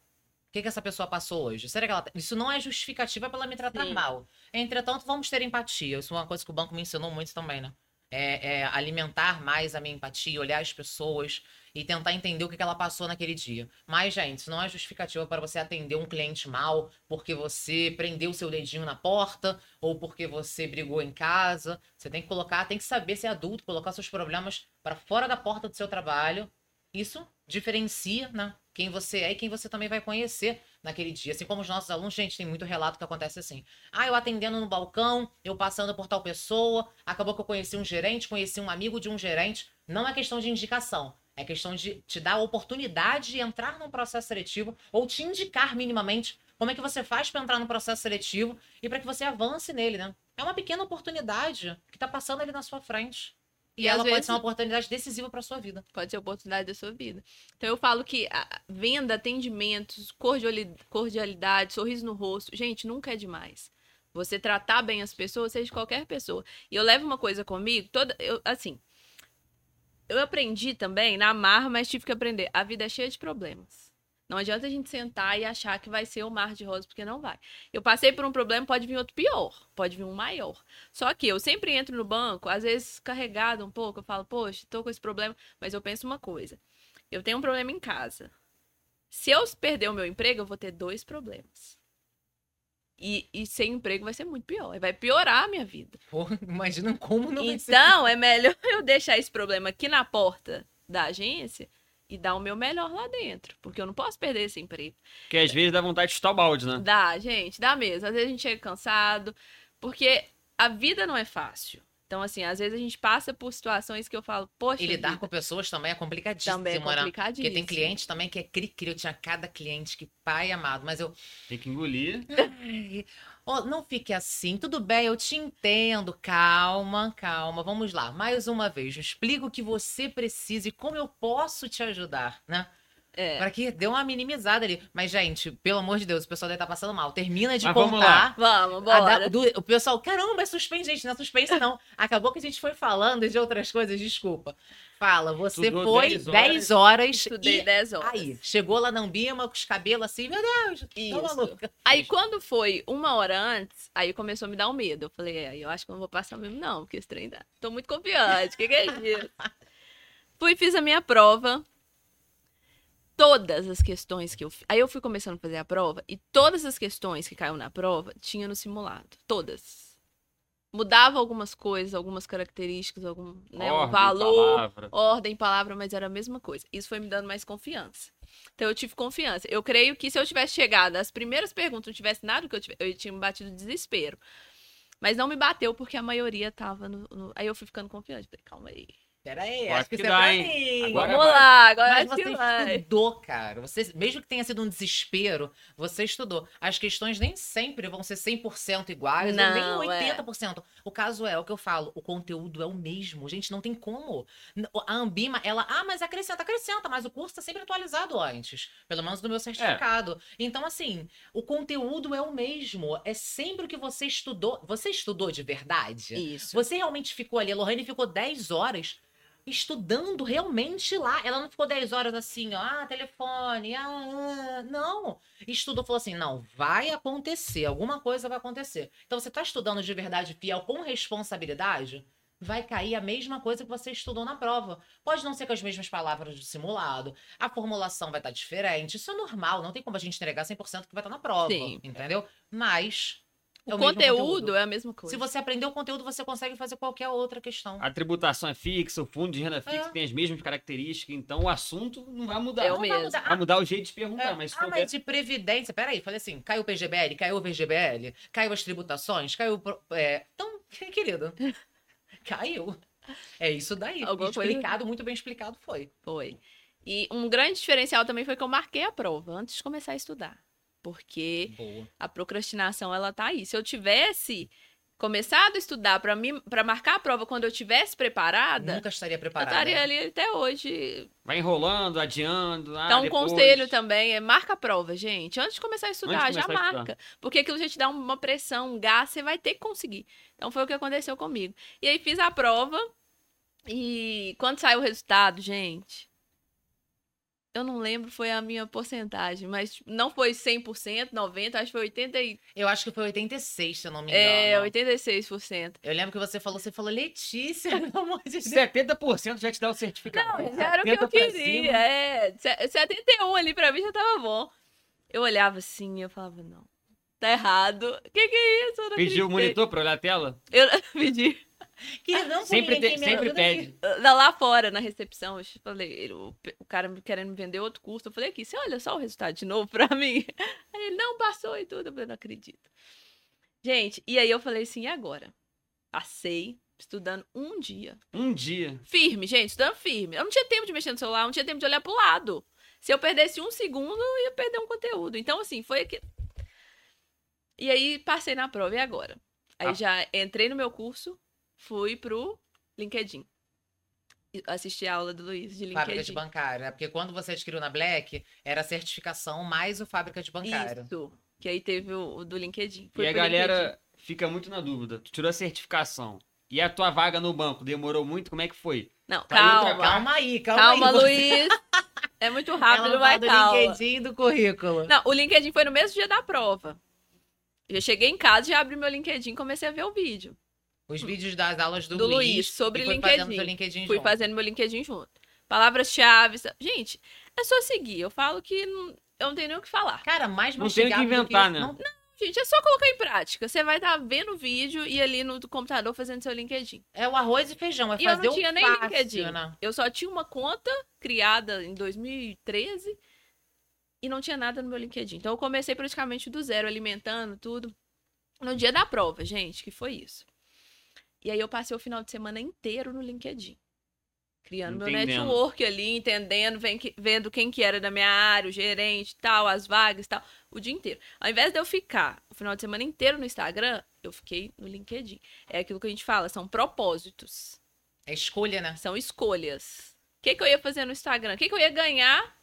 A: O que, que essa pessoa passou hoje? Será que ela. Isso não é justificativa pra ela me tratar
B: Sim.
A: mal. Entretanto, vamos ter empatia. Isso é uma coisa que o banco me ensinou muito também, né? É, é alimentar mais a minha empatia, olhar as pessoas e tentar entender o que, ela passou naquele dia. Mas, gente, isso não é justificativa para você atender um cliente mal porque você prendeu seu dedinho na porta ou porque você brigou em casa. Você tem que colocar, tem que saber ser adulto, colocar seus problemas para fora da porta do seu trabalho. Isso diferencia, né? Quem você é e quem você também vai conhecer naquele dia. Assim como os nossos alunos, gente, tem muito relato que acontece assim. Ah, eu atendendo no balcão, eu passando por tal pessoa, acabou que eu conheci um gerente, conheci um amigo de um gerente. Não é questão de indicação. É questão de te dar a oportunidade de entrar num processo seletivo ou te indicar minimamente como é que você faz para entrar no processo seletivo e para que você avance nele, né? É uma pequena oportunidade que está passando ali na sua frente. E,
B: E
A: ela pode
B: vezes-
A: ser uma oportunidade decisiva para sua vida.
B: Pode ser a oportunidade da sua vida. Então eu falo que venda, atendimentos, cordiali- cordialidade, sorriso no rosto, gente, nunca é demais. Você tratar bem as pessoas, seja qualquer pessoa. E eu levo uma coisa comigo, toda, eu, assim, eu aprendi também na marra, mas tive que aprender. A vida é cheia de problemas. Não adianta a gente sentar e achar que vai ser o mar de rosas, porque não vai. Eu passei por um problema, pode vir outro pior, pode vir um maior. Só que eu sempre entro no banco, às vezes carregado um pouco, eu falo, poxa, tô com esse problema, mas eu penso uma coisa. Eu tenho um problema em casa. Se eu perder o meu emprego, eu vou ter dois problemas. E, e sem emprego vai ser muito pior. Vai piorar a minha vida.
A: Pô, imagina como não vai ser.
B: Então, é melhor eu deixar esse problema aqui na porta da agência e dar o meu melhor lá dentro. Porque eu não posso perder esse emprego.
C: Porque às vezes dá vontade de chutar o balde, né?
B: Dá, gente, dá mesmo. Às vezes a gente chega cansado, porque a vida não é fácil. Então, assim, às vezes a gente passa por situações que eu falo, poxa,
A: E lidar
B: vida,
A: com pessoas também é complicadíssimo,
B: também é
A: né?
B: complicadíssimo.
A: Porque tem cliente também que é cri-cri. Eu tinha cada cliente que pai amado. Mas eu.
C: Tem que engolir.
A: Ai, ó, não fique assim. Tudo bem, eu te entendo. Calma, calma. Vamos lá. Mais uma vez. Me explica o que você precisa e como eu posso te ajudar, né?
B: É.
A: Pra que deu uma minimizada ali. Mas, gente, pelo amor de Deus, o pessoal deve estar passando mal. Termina de
C: Mas vamos
A: contar.
B: Vamos,
A: a da-
B: bora.
A: do- o pessoal, caramba, é suspense, gente. Não é suspense, não. Acabou que a gente foi falando de outras coisas, desculpa. Fala, você
C: Estudou
A: foi
C: 10
A: 10 horas,
B: Estudei
A: e
B: 10 horas.
A: aí, chegou lá na Ambima com os cabelos assim, meu Deus, tô
B: Isso.
A: maluca.
B: Aí quando foi uma hora antes, aí começou a me dar um medo. Eu falei, é, eu acho que eu não vou passar mesmo, não, porque esse trem dá. Tô muito confiante. O que, que é isso? Fui, fiz a minha prova. Todas as questões que eu fiz. Aí eu fui começando a fazer a prova e todas as questões que caiu na prova tinha no simulado. Todas. Mudava algumas coisas, algumas características, algum né, um
C: Ordem,
B: valor
C: palavra.
B: ordem, palavra, mas era a mesma coisa. Isso foi me dando mais confiança. Então eu tive confiança. Eu creio que se eu tivesse chegado às primeiras perguntas, não tivesse nada que eu tivesse, eu tinha me batido de desespero. Mas não me bateu porque a maioria tava no. no- Aí eu fui ficando confiante. Falei, calma aí.
A: Pera aí,
C: Eu
A: acho
C: acho
A: que
C: que
A: isso é
C: dá,
A: pra
C: hein?
A: mim.
C: Agora
B: Vamos
C: vai.
B: lá, agora
A: Mas você
B: vai.
A: estudou, cara. Você, mesmo que tenha sido um desespero, você estudou. As questões nem sempre vão ser 100% iguais,
B: Não,
A: ou nem
B: é.
A: 80%. O caso é o que eu falo, o conteúdo é o mesmo. Gente, não tem como. A Ambima, ela, ah, mas acrescenta, acrescenta, mas o curso tá sempre atualizado antes, pelo menos do meu certificado. Então, assim, o conteúdo é o mesmo. É sempre o que você estudou. Você estudou de verdade?
B: Isso.
A: Você realmente ficou ali, a Lohane ficou 10 horas estudando realmente lá. Ela não ficou 10 horas assim, ó, ah, telefone, ah, ah, não. Estudou, falou assim, não, vai acontecer, alguma coisa vai acontecer. Então você tá estudando de verdade fiel com responsabilidade, vai cair a mesma coisa que você estudou na prova. Pode não ser com as mesmas palavras do simulado, a formulação vai estar diferente, isso é normal, não tem como a gente entregar 100% que vai estar na prova,
B: Sim.
A: entendeu? Mas é
B: O
A: mesmo
B: conteúdo é a mesma coisa.
A: se você aprender o conteúdo, você consegue fazer qualquer outra questão.
C: A tributação é fixa, o fundo de renda fixa
A: É.
C: tem as mesmas características, então o assunto não vai mudar.
B: É o
A: Não vai
B: mesmo.
A: mudar.
C: Vai mudar o jeito de perguntar,
A: É,
C: mas
A: ah, mas de previdência, peraí, falei assim, caiu o PGBL, caiu o VGBL, caiu as tributações, caiu. É, então, querido, caiu. É isso daí.
B: Alguma coisa-
A: explicado, muito bem explicado foi.
B: Foi. E um grande diferencial também foi que eu marquei a prova antes de começar a estudar. Porque
A: Boa.
B: a procrastinação ela tá aí. Se eu tivesse começado a estudar para mim para marcar a prova quando eu tivesse preparada,
A: Nunca estaria
B: eu
A: preparada.
B: estaria ali até hoje.
C: vai enrolando, adiando. Ah,
B: então um
C: depois.
B: conselho também é marca a prova, gente. Antes de começar a estudar,
C: de
B: já
C: começar a
B: marca, porque aquilo já te dá uma pressão, um gás, você vai ter que conseguir. Então foi o que aconteceu comigo. E aí fiz a prova e quando saiu o resultado, gente, eu não lembro foi a minha porcentagem, mas tipo, não foi 100%, 90%, acho que foi 80 e...
A: Eu acho que foi 86, se eu não me engano.
B: É, 86%.
A: Eu lembro que você falou, você falou, Letícia, pelo amor de Deus.
C: 70% já te dá o certificado.
B: Não, já era o que
C: 70
B: eu queria.
C: cima.
B: É, Se- 71 ali pra mim já tava bom. Eu olhava assim e eu falava, não, tá errado. O que que é isso?
C: Pediu o monitor pra olhar a tela?
B: Eu pedi.
A: Que não
C: Sempre,
A: ninguém
C: te-
A: que me
C: sempre
A: aqui.
C: pede.
B: Lá lá fora, na recepção, eu falei, o, o cara querendo me vender outro curso. Eu falei, aqui, você olha só o resultado de novo pra mim. Aí ele, não, passou e tudo. Eu falei, não acredito. Gente, e aí eu falei assim, e agora? Passei estudando um dia.
C: Um dia.
B: Firme, gente, estudando firme. Eu não tinha tempo de mexer no celular, não tinha tempo de olhar pro lado. Se eu perdesse um segundo, eu ia perder um conteúdo. Então, assim, foi aqui. E aí, passei na prova, e agora? Aí
C: Ah.
B: já entrei no meu curso, fui pro LinkedIn. Assisti a aula do Luiz de
A: Fábrica de
B: LinkedIn.
A: bancário, né? Porque quando você adquiriu na Black, era a certificação mais o fábrica de bancário.
B: Isso. Que aí teve o, o do LinkedIn. Fui
C: e a galera
B: LinkedIn.
C: fica muito na dúvida. Tu tirou a certificação. E a tua vaga no banco demorou muito? Como é que foi?
B: Não,
C: Tá outra
B: calma.
A: Calma aí, calma,
B: Calma,
A: aí. você-
B: Luiz. É muito rápido,
A: Ela
B: vai
A: do
B: calma.
A: LinkedIn e do currículo.
B: Não, o LinkedIn foi no mesmo dia da prova. Eu cheguei em casa, já abri meu LinkedIn e comecei a ver o vídeo.
A: Os vídeos das aulas do,
B: Do Luiz, sobre
A: e foi
B: LinkedIn.
A: fazendo seu LinkedIn
B: Fui
A: junto.
B: fazendo meu LinkedIn junto. Palavras-chave. Gente, é só seguir. Eu falo que não- eu não tenho nem o que falar.
A: Cara, mais
C: Não tem o que inventar,
A: isso,
C: né?
A: não-
B: Gente, é só colocar em prática. Você vai estar vendo o vídeo e ali no computador fazendo seu LinkedIn.
A: É o arroz e feijão, é
B: E eu
A: fazer
B: não
A: o
B: tinha nem
A: fácil,
B: LinkedIn.
A: né?
B: Eu só tinha uma conta criada em 2013 e não tinha nada no meu LinkedIn. Então eu comecei praticamente do zero, alimentando tudo. No dia da prova, gente, que foi isso. E aí eu passei o final de semana inteiro no LinkedIn. Criando meu
C: Entendendo.
B: network ali, entendendo, vendo quem que era da minha área, o gerente, tal, as vagas e tal, o dia inteiro. Ao invés de eu ficar o final de semana inteiro no Instagram, eu fiquei no LinkedIn. É aquilo que a gente fala, são propósitos.
A: É escolha, né?
B: São escolhas. O que, que eu ia fazer no Instagram? O que, que eu ia ganhar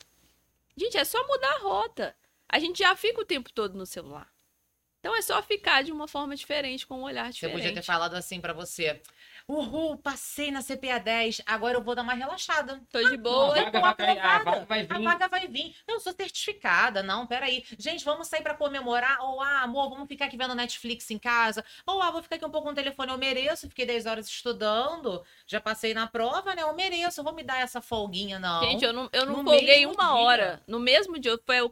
B: Gente, é só mudar a rota. A gente já fica o tempo todo no celular. Então é só ficar de uma forma diferente, com um olhar
A: Você
B: diferente.
A: podia ter falado assim pra você. Uhul, passei na CPA 10, agora eu vou dar uma relaxada.
B: Tô de
C: A
B: boa.
A: Oi,
C: vaga
A: tô
C: vai a vaga vai
A: A
C: vir.
A: vaga vai vir. Eu sou certificada. Não, peraí. Gente, vamos sair pra comemorar. Ou, ah, amor, vamos ficar aqui vendo Netflix em casa. Ou, ah, vou ficar aqui um pouco no telefone. Eu mereço. Fiquei 10 horas estudando. Já passei na prova, né? Eu mereço. Eu vou me dar essa folguinha, não.
B: Gente, eu não, eu não folguei uma
A: dia.
B: hora. No mesmo dia. Foi o-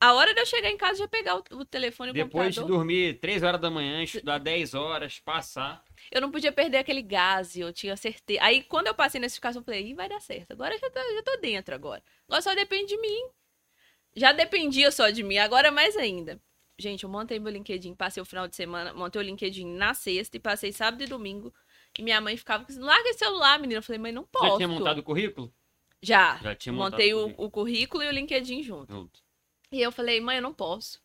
B: a hora de eu chegar em casa já pegar o, o telefone e o
C: Depois de
B: computador.
C: dormir 3 horas da manhã, estudar 10 horas, passar.
B: Eu não podia perder aquele gás, eu tinha certeza. Aí, quando eu passei na certificação, eu falei, Ih, vai dar certo. Agora eu já tô, já tô dentro agora. Agora só depende de mim. Já dependia só de mim, agora mais ainda. Gente, eu montei meu LinkedIn, passei o final de semana, montei o LinkedIn na sexta e passei sábado e domingo. E minha mãe ficava assim, larga esse celular, menina. Eu falei, mãe, não posso.
C: Já tinha montado o currículo?
B: Já.
C: Já tinha montado
B: Montei
C: o
B: o,
C: currículo.
B: o currículo e o LinkedIn junto.
C: Junto.
B: E eu falei, mãe, eu não posso.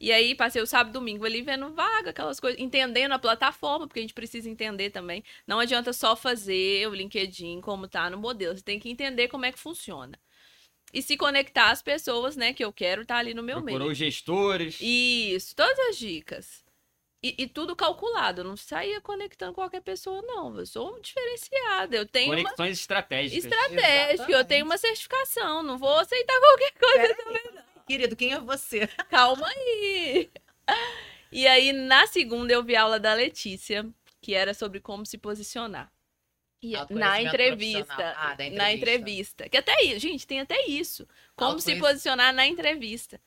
B: E aí passei o sábado e domingo ali vendo vaga, aquelas coisas, entendendo a plataforma, porque a gente precisa entender também. Não adianta só fazer o LinkedIn como tá no modelo, você tem que entender como é que funciona. E se conectar às pessoas, né, que eu quero tá ali no meu
C: Procurou
B: meio.
C: os gestores.
B: Isso, todas as dicas. E, e tudo calculado, eu não saía conectando qualquer pessoa, não. Eu sou diferenciada, eu tenho uma
C: Conexões estratégicas.
B: estratégia, eu tenho uma certificação, não vou aceitar qualquer coisa
A: Peraí. Querido, quem é você?
B: Calma aí. E aí, na segunda, eu vi a aula da Letícia, que era sobre como se posicionar. E na
A: Autoconhecimento
B: entrevista,
A: profissional. Ah, da
B: Na
A: entrevista.
B: entrevista. Que até isso, gente, tem até isso. Como se posicionar na entrevista.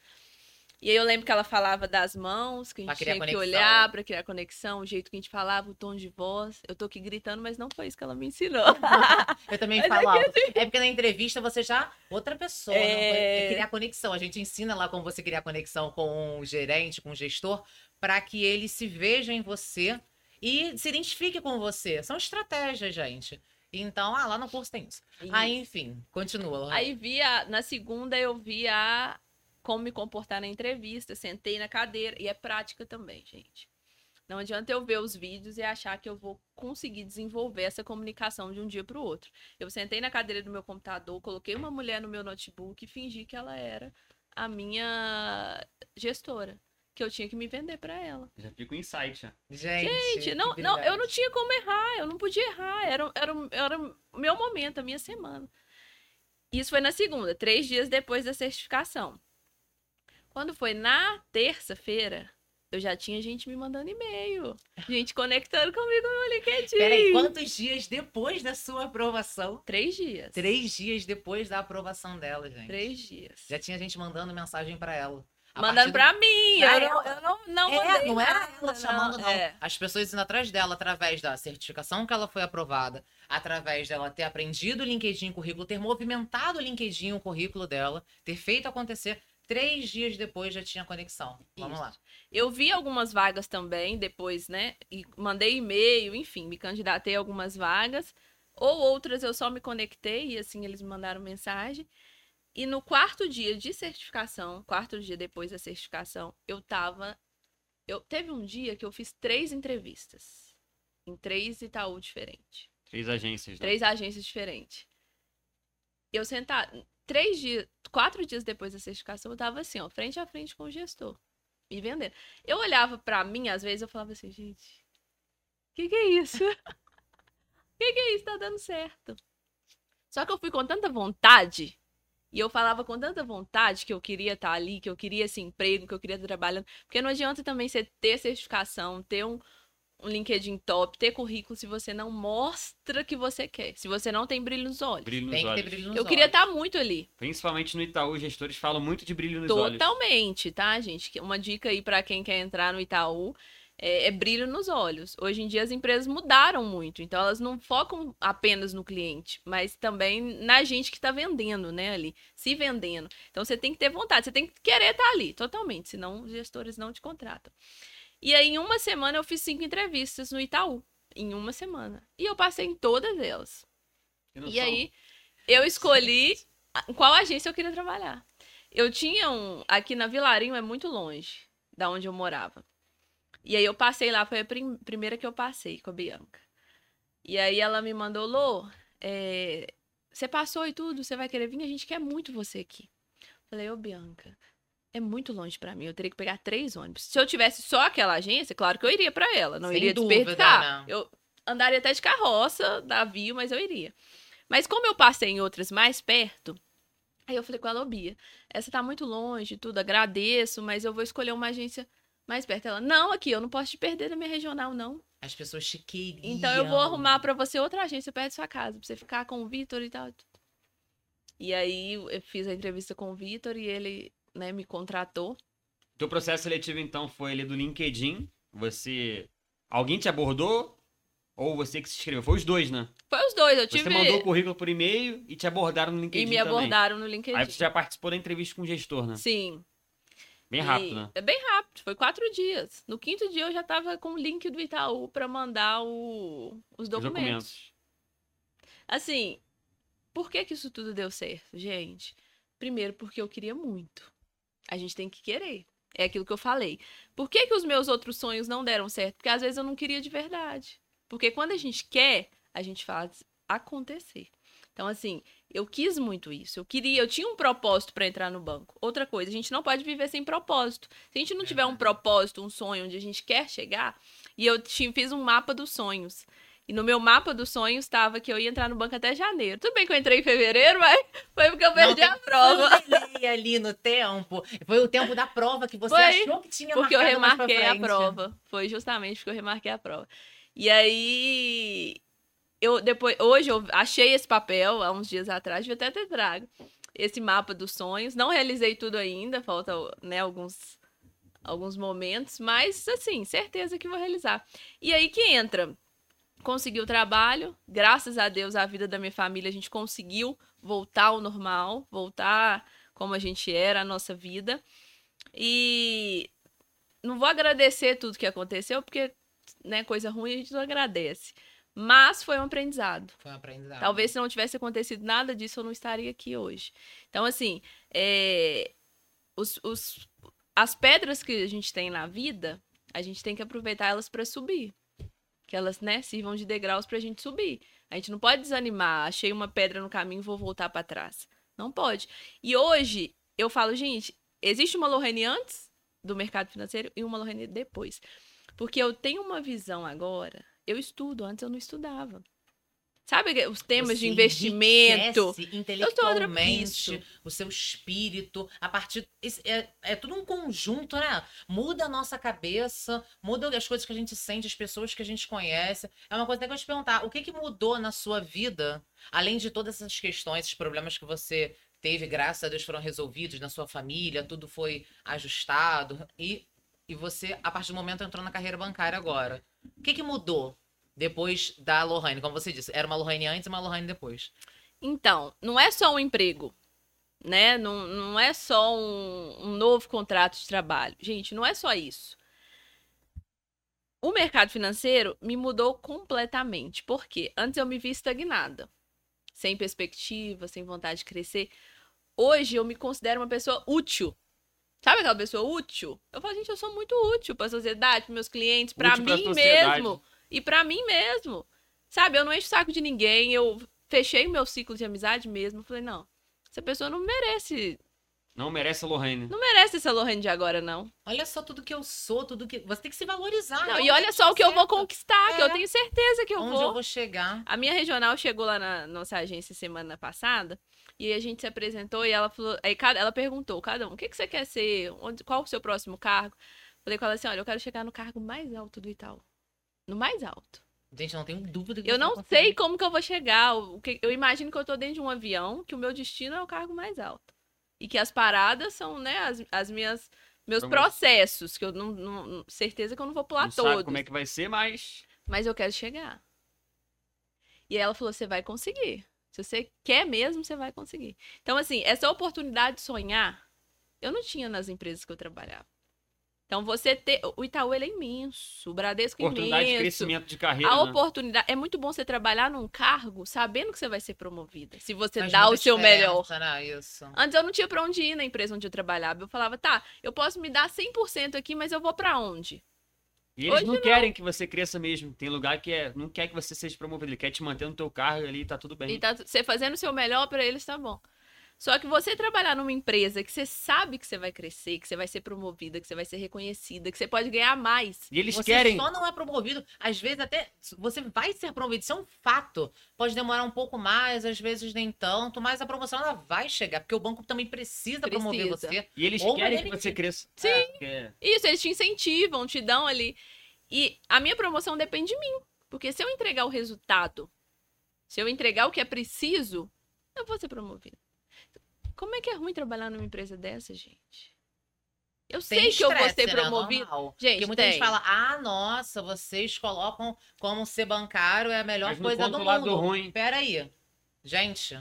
B: E aí eu lembro que ela falava das mãos, que a gente tinha que
A: conexão.
B: olhar pra criar conexão, o jeito que a gente falava, o tom de voz. Eu tô aqui gritando, mas não foi isso que ela me ensinou.
A: Eu também falo alto. É porque na entrevista você já. Outra pessoa. não
B: É.
A: é criar conexão. A gente ensina lá como você criar conexão com o gerente, com o gestor, para que ele se veja em você e se identifique com você. São estratégias, gente. Então, ah, lá no curso tem isso. Aí, enfim, continua.
B: Aí vi a, na segunda eu vi a como me comportar na entrevista, sentei na cadeira e é prática também, gente. Não adianta eu ver os vídeos e achar que eu vou conseguir desenvolver essa comunicação de um dia para o outro. Eu sentei na cadeira do meu computador, coloquei uma mulher no meu notebook e fingi que ela era a minha gestora, que eu tinha que me vender para ela.
C: Já fica o insight. já.
A: Gente,
B: Gente, não, não, eu não tinha como errar, eu não podia errar, era, era, era o meu momento, a minha semana. Isso foi na segunda, três dias depois da certificação. Quando foi na terça-feira, eu já tinha gente me mandando e-mail, gente conectando comigo no LinkedIn.
A: Peraí, quantos dias depois da sua aprovação?
B: Três dias.
A: Três dias depois da aprovação dela, gente.
B: Três dias.
A: Já tinha gente mandando mensagem para ela. A
B: Mandando
A: do-
B: pra mim,
A: Pra
B: eu não,
A: ela.
B: eu não, não
A: É, não era
B: nada,
A: ela chamando, não.
B: É.
A: As pessoas indo atrás dela através da certificação que ela foi aprovada, através dela ter aprendido o LinkedIn o currículo, ter movimentado o LinkedIn o currículo dela, ter feito acontecer. Três dias depois já tinha conexão. Vamos
B: Isso.
A: lá.
B: Eu vi algumas vagas também depois, né? E mandei e-mail, enfim, me candidatei a algumas vagas. Ou outras eu só me conectei e assim eles me mandaram mensagem. E no quarto dia de certificação, quarto dia depois da certificação, eu tava. Eu, teve um dia que eu fiz três entrevistas. Em três Itaú diferentes.
C: Três agências. né?
B: Três agências diferentes. Eu sentar três dias, quatro dias depois da certificação, eu tava assim, ó, frente a frente com o gestor, me vendendo. Eu olhava pra mim, às vezes, eu falava assim, gente, o que, que é isso? O que, que é isso? Tá dando certo. Só que eu fui com tanta vontade, e eu falava com tanta vontade que eu queria estar ali, que eu queria esse emprego, que eu queria estar trabalhando. Porque não adianta também você ter certificação, ter um, um LinkedIn top, ter currículo se você não mostra que você quer. Se você não tem brilho nos olhos.
C: Brilho nos
A: Tem que ter
C: olhos.
A: brilho nos
B: Eu queria
A: olhos.
B: estar muito ali.
C: Principalmente no Itaú, os gestores falam muito de brilho nos olhos.
B: Totalmente, tá, gente? Uma dica aí pra quem quer entrar no Itaú é, é brilho nos olhos. Hoje em dia as empresas mudaram muito, então elas não focam apenas no cliente, mas também na gente que tá vendendo, né, ali, se vendendo. Então você tem que ter vontade, você tem que querer estar ali, totalmente, senão os gestores não te contratam. E aí, em uma semana, eu fiz cinco entrevistas no Itaú. Em uma semana. E eu passei em todas elas. E aí, eu escolhi qual agência eu queria trabalhar. Eu tinha um. Aqui na Vilarinho é muito longe da onde eu morava. E aí eu passei lá, foi a prim- primeira que eu passei com a Bianca. E aí ela me mandou, Lô, é, você passou e tudo, você vai querer vir? A gente quer muito você aqui. Falei, ô Bianca, é muito longe pra mim. Eu teria que pegar três ônibus. Se eu tivesse só aquela agência, claro que eu iria pra ela. Não
A: Sem
B: iria
A: dúvida,
B: desperdiçar.
A: né?
B: Eu andaria até de carroça, navio, mas eu iria. Mas como eu passei em outras mais perto, aí eu falei com ela, ô Bia, essa tá muito longe, tudo, agradeço, mas eu vou escolher uma agência mais perto. Ela, não, aqui, eu não posso te perder da minha regional, não.
A: As pessoas te queriam.
B: Então eu vou arrumar pra você outra agência perto da sua casa, pra você ficar com o Vitor e tal. E aí eu fiz a entrevista com o Vitor e ele, né, me contratou.
C: Teu processo seletivo, então, foi ali do LinkedIn. Você. Alguém te abordou? Ou você que se inscreveu? Foi os dois, né?
B: Foi os dois, eu tive.
C: Você mandou o currículo por e-mail e te abordaram no LinkedIn
B: E me
C: também.
B: abordaram no LinkedIn.
C: Aí você já participou da entrevista com o gestor, né?
B: Sim.
C: Bem rápido,
B: E-
C: né?
B: É bem rápido, foi quatro dias. No quinto dia eu já tava com o link do Itaú pra mandar o- os
C: Os
B: documentos.
C: documentos.
B: Assim, por que que isso tudo deu certo, gente? Primeiro, porque eu queria muito. A gente tem que querer. É aquilo que eu falei. Por que que os meus outros sonhos não deram certo? Porque às vezes eu não queria de verdade. Porque quando a gente quer, a gente faz acontecer. Então, assim, eu quis muito isso. Eu queria, eu tinha um propósito pra entrar no banco. Outra coisa, a gente não pode viver sem propósito. Se a gente não tiver um propósito, um sonho onde a gente quer chegar, e eu ti- fiz um mapa dos sonhos. E no meu mapa dos sonhos estava que eu ia entrar no banco até janeiro. Tudo bem que eu entrei em fevereiro, mas foi porque eu perdi a prova.
A: Eu ali no tempo. Foi o tempo da prova que você
B: Foi,
A: achou que tinha
B: Porque eu remarquei a prova. Foi justamente porque eu remarquei a prova. E aí, eu depois, hoje eu achei esse papel há uns dias atrás, devia até ter trago. Esse mapa dos sonhos. Não realizei tudo ainda, falta né, alguns, alguns momentos, mas assim, certeza que vou realizar. E aí que entra. Consegui o trabalho, graças a Deus, a vida da minha família, a gente conseguiu voltar ao normal, voltar como a gente era, a nossa vida. E não vou agradecer tudo que aconteceu, porque, né, coisa ruim a gente não agradece. Mas foi um aprendizado.
A: Foi um aprendizado.
B: Talvez se não tivesse acontecido nada disso, eu não estaria aqui hoje. Então, assim, é, os, os- as pedras que a gente tem na vida, a gente tem que aproveitar elas para subir. Que elas, né, sirvam de degraus pra gente subir. A gente não pode desanimar. Achei uma pedra no caminho, vou voltar para trás. Não pode. E hoje, eu falo, gente, existe uma Lorraine antes do mercado financeiro e uma Lorraine depois. Porque eu tenho uma visão agora. Eu estudo, antes eu não estudava. Sabe os temas de
A: Você
B: investimento? sou outra-
A: intelectualmente o seu espírito a partir é, é tudo um conjunto né? Muda a nossa cabeça muda as coisas que a gente sente as pessoas que a gente conhece. É uma coisa até que eu vou te perguntar o que que mudou na sua vida além de todas essas questões esses problemas que você teve graças a Deus foram resolvidos na sua família tudo foi ajustado e e você a partir do momento entrou na carreira bancária agora. O que que mudou depois da Lohane, como você disse, era uma Lohane antes e uma Lohane depois.
B: Então, não é só um emprego, né? Não, não é só um, um novo contrato de trabalho. Gente, não é só isso. O mercado financeiro me mudou completamente. Por quê? Antes eu me via estagnada, sem perspectiva, sem vontade de crescer. Hoje eu me considero uma pessoa útil. Sabe aquela pessoa útil? Eu falo, gente, eu sou muito útil para a sociedade, para meus clientes, para mim mesmo e para mim mesmo. Sabe, eu não encho o saco de ninguém, eu fechei meu ciclo de amizade mesmo. Falei, não, essa pessoa não merece,
C: Não merece a Lorraine.
B: não merece essa Lorraine de agora, não.
A: Olha só tudo que eu sou, tudo que. Você tem que se valorizar.
B: Não,
A: é
B: e olha
A: onde
B: só o que eu vou
A: certo,
B: conquistar, que eu
A: É.
B: tenho certeza que eu
A: Onde
B: vou.
A: eu vou chegar.
B: A minha regional chegou lá na nossa agência semana passada e a gente se apresentou e ela falou, aí cada, ela perguntou, cada um, o que, que você quer ser? Onde, qual o seu próximo cargo? Falei com ela assim, olha, eu quero chegar no cargo mais alto do Itaú. No mais alto.
A: Gente, não tenho dúvida que
B: Eu não sei como que eu vou chegar. O que, eu imagino que eu tô dentro de um avião, que o meu destino é o cargo mais alto. E que as paradas são, né, as, as minhas meus
C: Vamos-
B: processos, que eu não, não- certeza que eu não vou pular
C: Não
B: todos.
C: sabe como é que vai ser, mas
B: Mas eu quero chegar. E aí ela falou: você vai conseguir. Se você quer mesmo, você vai conseguir. Então, assim, essa oportunidade de sonhar, eu não tinha nas empresas que eu trabalhava. Então, você ter. O Itaú ele é imenso, o Bradesco é
C: oportunidade de
B: imenso.
C: crescimento de carreira,
B: A
C: né?
B: oportunidade. É muito bom você trabalhar num cargo sabendo que você vai ser promovida. Se você
A: Faz
B: dá o seu melhor.
A: Né? Isso.
B: Antes eu não tinha pra onde ir na empresa onde eu trabalhava. Eu falava, tá, eu posso me dar 100% aqui, mas eu vou pra onde?
C: E eles
B: Hoje
C: não,
B: não.
C: querem que você cresça mesmo. Tem lugar que é, não quer que você seja promovido. Ele quer te manter no teu cargo ali, tá tudo bem.
B: E tá, você fazendo o seu melhor pra eles, tá bom. Só que você trabalhar numa empresa que você sabe que você vai crescer, que você vai ser promovida, que você vai ser reconhecida, que você pode ganhar mais.
C: E eles
A: você
C: querem.
A: só não é promovido. Às vezes até você vai ser promovido. Isso é um fato. Pode demorar um pouco mais, às vezes nem tanto, mas a promoção ela vai chegar, porque o banco também precisa, promover
B: Precisa.
A: você.
C: E eles
A: Ou
C: querem que você cresça.
B: Sim.
C: É.
B: Isso, eles te incentivam, te dão ali. E a minha promoção depende de mim. Porque se eu entregar o resultado, se eu entregar o que é preciso, eu vou ser promovido. Como é que é ruim trabalhar numa empresa dessa, gente? Eu
A: Tem
B: sei que eu vou ser
A: né?
B: promovido.
A: Normal.
B: Gente,
A: Porque muita
B: tem.
A: gente fala, ah, nossa, vocês colocam como ser bancário é a melhor
C: Mas
A: coisa do
C: o lado
A: mundo.
C: ruim.
A: Peraí. Gente,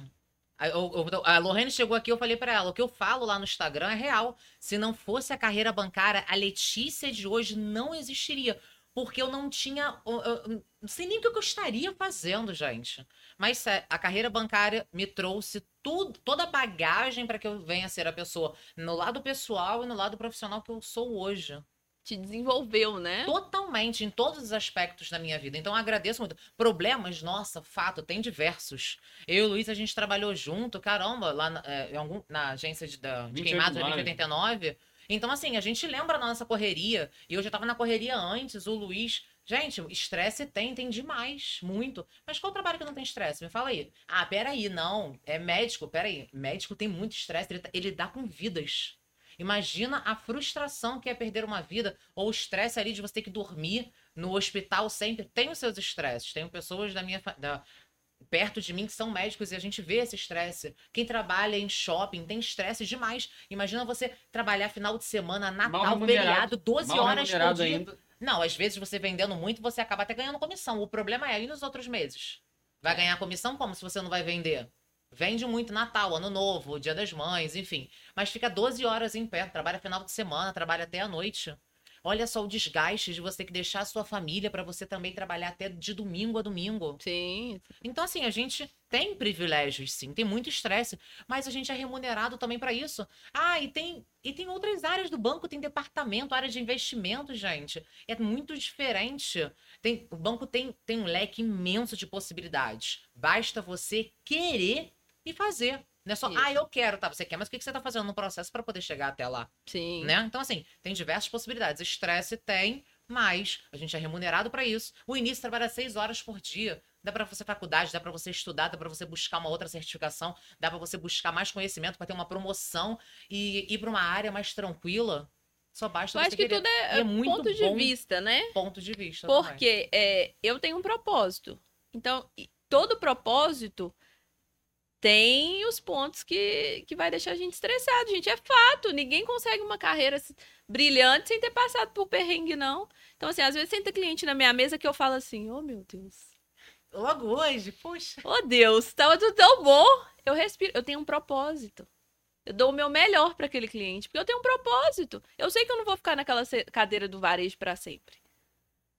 A: a, eu- eu- a Lorraine chegou aqui, eu falei pra ela, o que eu falo lá no Instagram é real. Se não fosse a carreira bancária, a Letícia de hoje não existiria. Porque eu não tinha. eu- eu- eu não sei nem o que eu estaria fazendo, gente. Mas sé- a carreira bancária me trouxe tudo, toda a bagagem para que eu venha a ser a pessoa no lado pessoal e no lado profissional que eu sou hoje.
B: Te desenvolveu, né?
A: Totalmente, em todos os aspectos da minha vida. Então, eu agradeço muito. Problemas, nossa, fato, tem diversos. Eu e o Luiz, a gente trabalhou junto, caramba, lá na, é, em algum- na agência de, da, de
C: 28
A: queimados
C: nove.
A: 2089. Então, assim, a gente lembra da nossa correria. E eu já tava na correria antes, o Luiz. Gente, estresse tem, tem demais, muito. Mas qual trabalho que não tem estresse? Me fala aí. Ah, peraí, não. É médico, peraí. Médico tem muito estresse, ele, tá- ele dá com vidas. Imagina a frustração que é perder uma vida, ou o estresse ali de você ter que dormir no hospital sempre. Tem os seus estresses. Tenho pessoas da minha da, perto de mim que são médicos e a gente vê esse estresse. Quem trabalha em shopping tem estresse demais. Imagina você trabalhar final de semana, Natal, feriado, 12
C: Mal
A: horas por dia.
C: ainda.
A: Não, às vezes você vendendo muito, você acaba até ganhando comissão. O problema é, e nos outros meses? Vai ganhar comissão como se você não vai vender? Vende muito Natal, Ano Novo, Dia das Mães, enfim. Mas fica 12 horas em pé, trabalha final de semana, trabalha até a noite. Olha só o desgaste de você ter que deixar a sua família para você também trabalhar até de domingo a domingo.
B: Sim.
A: Então, assim, a gente tem privilégios, sim, tem muito estresse, mas a gente é remunerado também para isso. Ah, e tem, e tem outras áreas do banco, tem departamento, área de investimento, gente. É muito diferente. Tem, o banco tem, tem um leque imenso de possibilidades. Basta você querer e fazer. Não é só,
B: Isso.
A: ah, eu quero, tá? Você quer, mas o que você tá fazendo no processo para poder chegar até lá?
B: Sim.
A: né? Então, assim, tem diversas possibilidades. Estresse tem, mas a gente é remunerado para isso. O início trabalha seis horas por dia. Dá para você faculdade, dá para você estudar, dá para você buscar uma outra certificação, dá para você buscar mais conhecimento para ter uma promoção e ir para uma área mais tranquila. Só basta
B: Eu
A: você
B: acho que
A: querer.
B: tudo é,
A: é muito
B: ponto de vista, né?
A: Ponto de vista.
B: Porque é, eu tenho um propósito. Então, todo propósito tem os pontos que, que vai deixar a gente estressado, gente. É fato. Ninguém consegue uma carreira brilhante sem ter passado por perrengue, não. Então, assim, às vezes senta cliente na minha mesa que eu falo assim, oh meu Deus.
A: Logo hoje, poxa.
B: Oh Deus, tava tudo tão bom. Eu respiro, eu tenho um propósito. Eu dou o meu melhor para aquele cliente, porque eu tenho um propósito. Eu sei que eu não vou ficar naquela cadeira do varejo para sempre.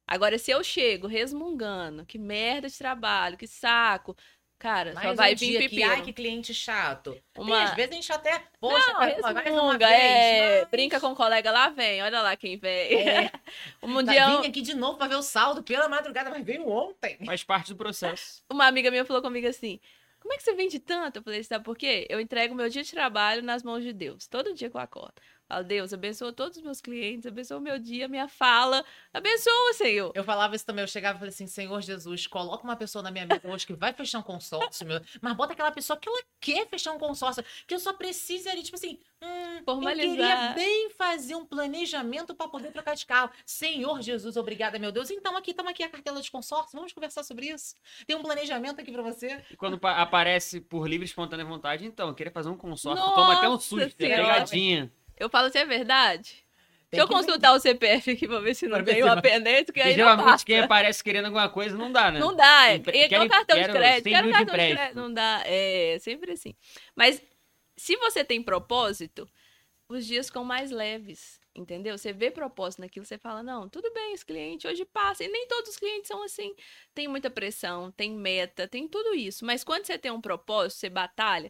B: Agora, se eu chego resmungando, que merda de trabalho, que saco, cara, só
A: Mais
B: vai
A: um
B: vir
A: que,
B: pepino.
A: ai, que cliente chato. Tem,
B: Uma...
A: às vezes a gente até, poxa,
B: Não,
A: vai uma vez.
B: é,
A: mas-
B: brinca com o colega lá, vem, olha lá quem vem.
A: É.
B: um
A: Tá,
B: dia,
A: Vim aqui de novo pra ver o saldo pela madrugada, mas veio ontem.
C: Faz parte do processo.
B: uma amiga minha falou comigo assim: Como é que você vende tanto? Eu falei, sabe por quê? Eu entrego meu dia de trabalho nas mãos de Deus, todo dia que eu acordo. Falo, Deus, abençoa todos os meus clientes, abençoa o meu dia, minha fala, abençoa, Senhor.
A: Eu falava isso também, eu chegava e falei assim, Senhor Jesus, coloca uma pessoa na minha mesa hoje que vai fechar um consórcio, meu. Mas bota aquela pessoa que ela quer fechar um consórcio, que eu só preciso ali, tipo assim, hum, eu
B: Formalizar.
A: queria bem fazer um planejamento para poder trocar de carro. Senhor Jesus, obrigada, meu Deus. Então aqui, estamos aqui a cartela de consórcio, vamos conversar sobre isso. Tem um planejamento aqui para você.
C: E quando pa- aparece por livre e espontânea vontade, então, eu queria fazer um consórcio. Toma até um
B: Nossa
C: susto, é
B: Senhora.
C: pegadinha.
B: Eu falo assim, é verdade?
A: Tem
B: Deixa eu consultar o CPF aqui pra ver se não
A: Pra
B: tem
A: se
B: uma pendência, que aí não
C: geralmente
B: passa.
C: quem aparece querendo alguma coisa não dá, né?
B: Não dá, é.
C: Querem-
B: igual cartão de
C: quero
B: crédito.
C: 100
B: Quero cartão de crédito. Não dá, é sempre assim. Mas se você tem propósito, os dias ficam mais leves, entendeu? Você vê propósito naquilo, você fala, não, tudo bem, esse cliente hoje passa. E nem todos os clientes são assim. Tem muita pressão, tem meta, tem tudo isso. Mas quando você tem um propósito, você batalha,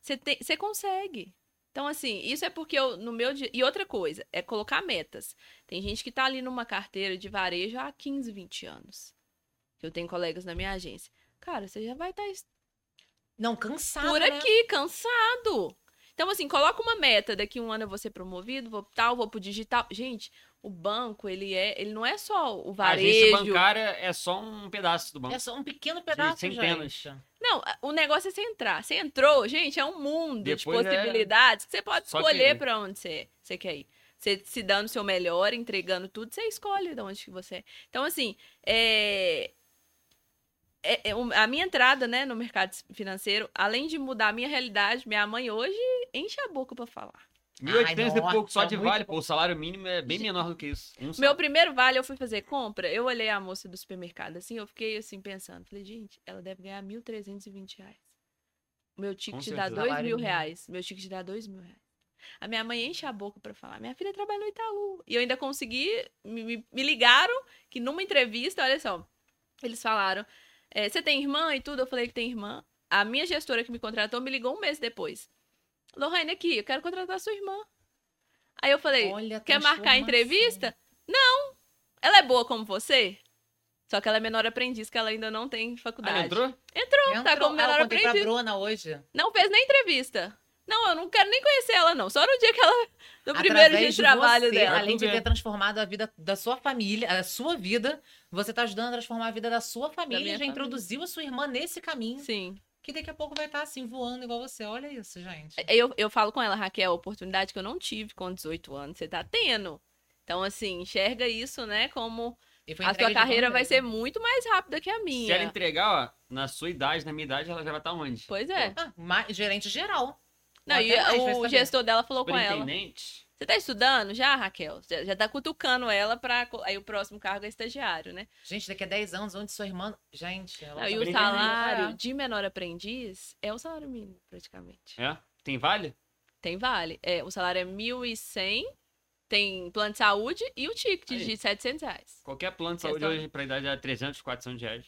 B: você, tem, você consegue. Então, assim, isso é porque eu, no meu dia. E outra coisa, é colocar metas. Tem gente que tá ali numa carteira de varejo há 15, 20 anos. Eu tenho colegas na minha agência. Cara, você já vai estar
A: Não, cansado,
B: por
A: né?
B: aqui, cansado. Então, assim, coloca uma meta. Daqui um ano eu vou ser promovido, vou tal, vou pro digital. Gente, o banco, ele é. Ele não é só o
C: A agência
B: varejo.
C: bancária é só um pedaço do banco.
A: É só um pequeno pedaço,
C: centenas.
A: gente.
B: Não, o negócio é você entrar. Você entrou, gente, é um mundo
C: Depois
B: de
C: é
B: possibilidades que você pode
C: só
B: escolher
C: querer.
B: pra onde você, você quer ir. Você se dando o seu melhor, entregando tudo, você escolhe de onde que você é. Então, assim, é... é- é a minha entrada né, no mercado financeiro, além de mudar a minha realidade, minha mãe hoje enche a boca pra falar.
C: 1.800 e pouco só de
A: muito
C: vale, pô. O salário mínimo é bem menor do que isso. Um.
B: Meu primeiro vale, eu fui fazer compra, eu olhei a moça do supermercado, assim, eu fiquei assim pensando, falei, gente, ela deve ganhar 1.320 reais. O Meu ticket dá
C: certeza.
B: 2
A: Salário
B: mil
A: mínimo.
B: reais. Meu ticket dá 2 mil reais. A minha mãe enche a boca pra falar. Minha filha trabalha no Itaú. E eu ainda consegui. Me, me- me ligaram que numa entrevista, olha só. Eles falaram: "É, Você tem irmã e tudo? Eu falei que tem irmã. A minha gestora que me contratou me ligou um mês depois. Lohane, aqui, eu quero contratar sua irmã. Aí eu falei:
A: Olha
B: Quer marcar a entrevista? Não. Ela é boa como você? Só que ela é menor aprendiz, que ela ainda não tem
C: Ah,
B: faculdade.
C: ele entrou?
B: Entrou, tá
A: Entrou.
B: como
A: Ah,
B: menor
A: eu contei pra
B: aprendiz.
A: Bruna hoje.
B: Não fez nem entrevista. Não, eu não quero nem conhecer ela, não. Só no dia que ela. No primeiro dia
A: Através
B: de trabalho
A: você,
B: dela.
A: Além de ter transformado a vida da sua família, a sua vida, você tá ajudando a transformar a vida da sua família
B: minha
A: e já
B: família.
A: introduziu a sua irmã nesse caminho.
B: Sim.
A: Que daqui a pouco vai estar assim, voando igual você. Olha isso, gente.
B: Eu, eu falo com ela, Raquel, a oportunidade que eu não tive com 18 anos, você tá tendo. Então, assim, enxerga isso, né, como a sua carreira vai ser muito mais rápida que a minha.
C: Se ela entregar, ó, na sua idade, na minha idade, ela já vai estar onde?
B: Pois é.
A: Ah, gerente geral.
B: Não,
A: Ou
B: e
A: até mais,
B: o gestor dela falou com ela.
C: Superintendente?
B: Você tá estudando já, Raquel? Já, já tá cutucando ela pra. Aí o próximo cargo é estagiário, né?
A: Gente, daqui a 10 anos, onde sua irmã. Gente, ela
B: Não, e
A: tá
B: o salário de menor aprendiz é o salário mínimo, praticamente.
C: É? Tem vale?
B: Tem vale. É, o salário é 1.100, tem plano de saúde e o ticket
C: Aí.
B: de 700 reais.
C: Qualquer plano de saúde
B: Questão-
C: hoje pra idade é 300, 400 reais.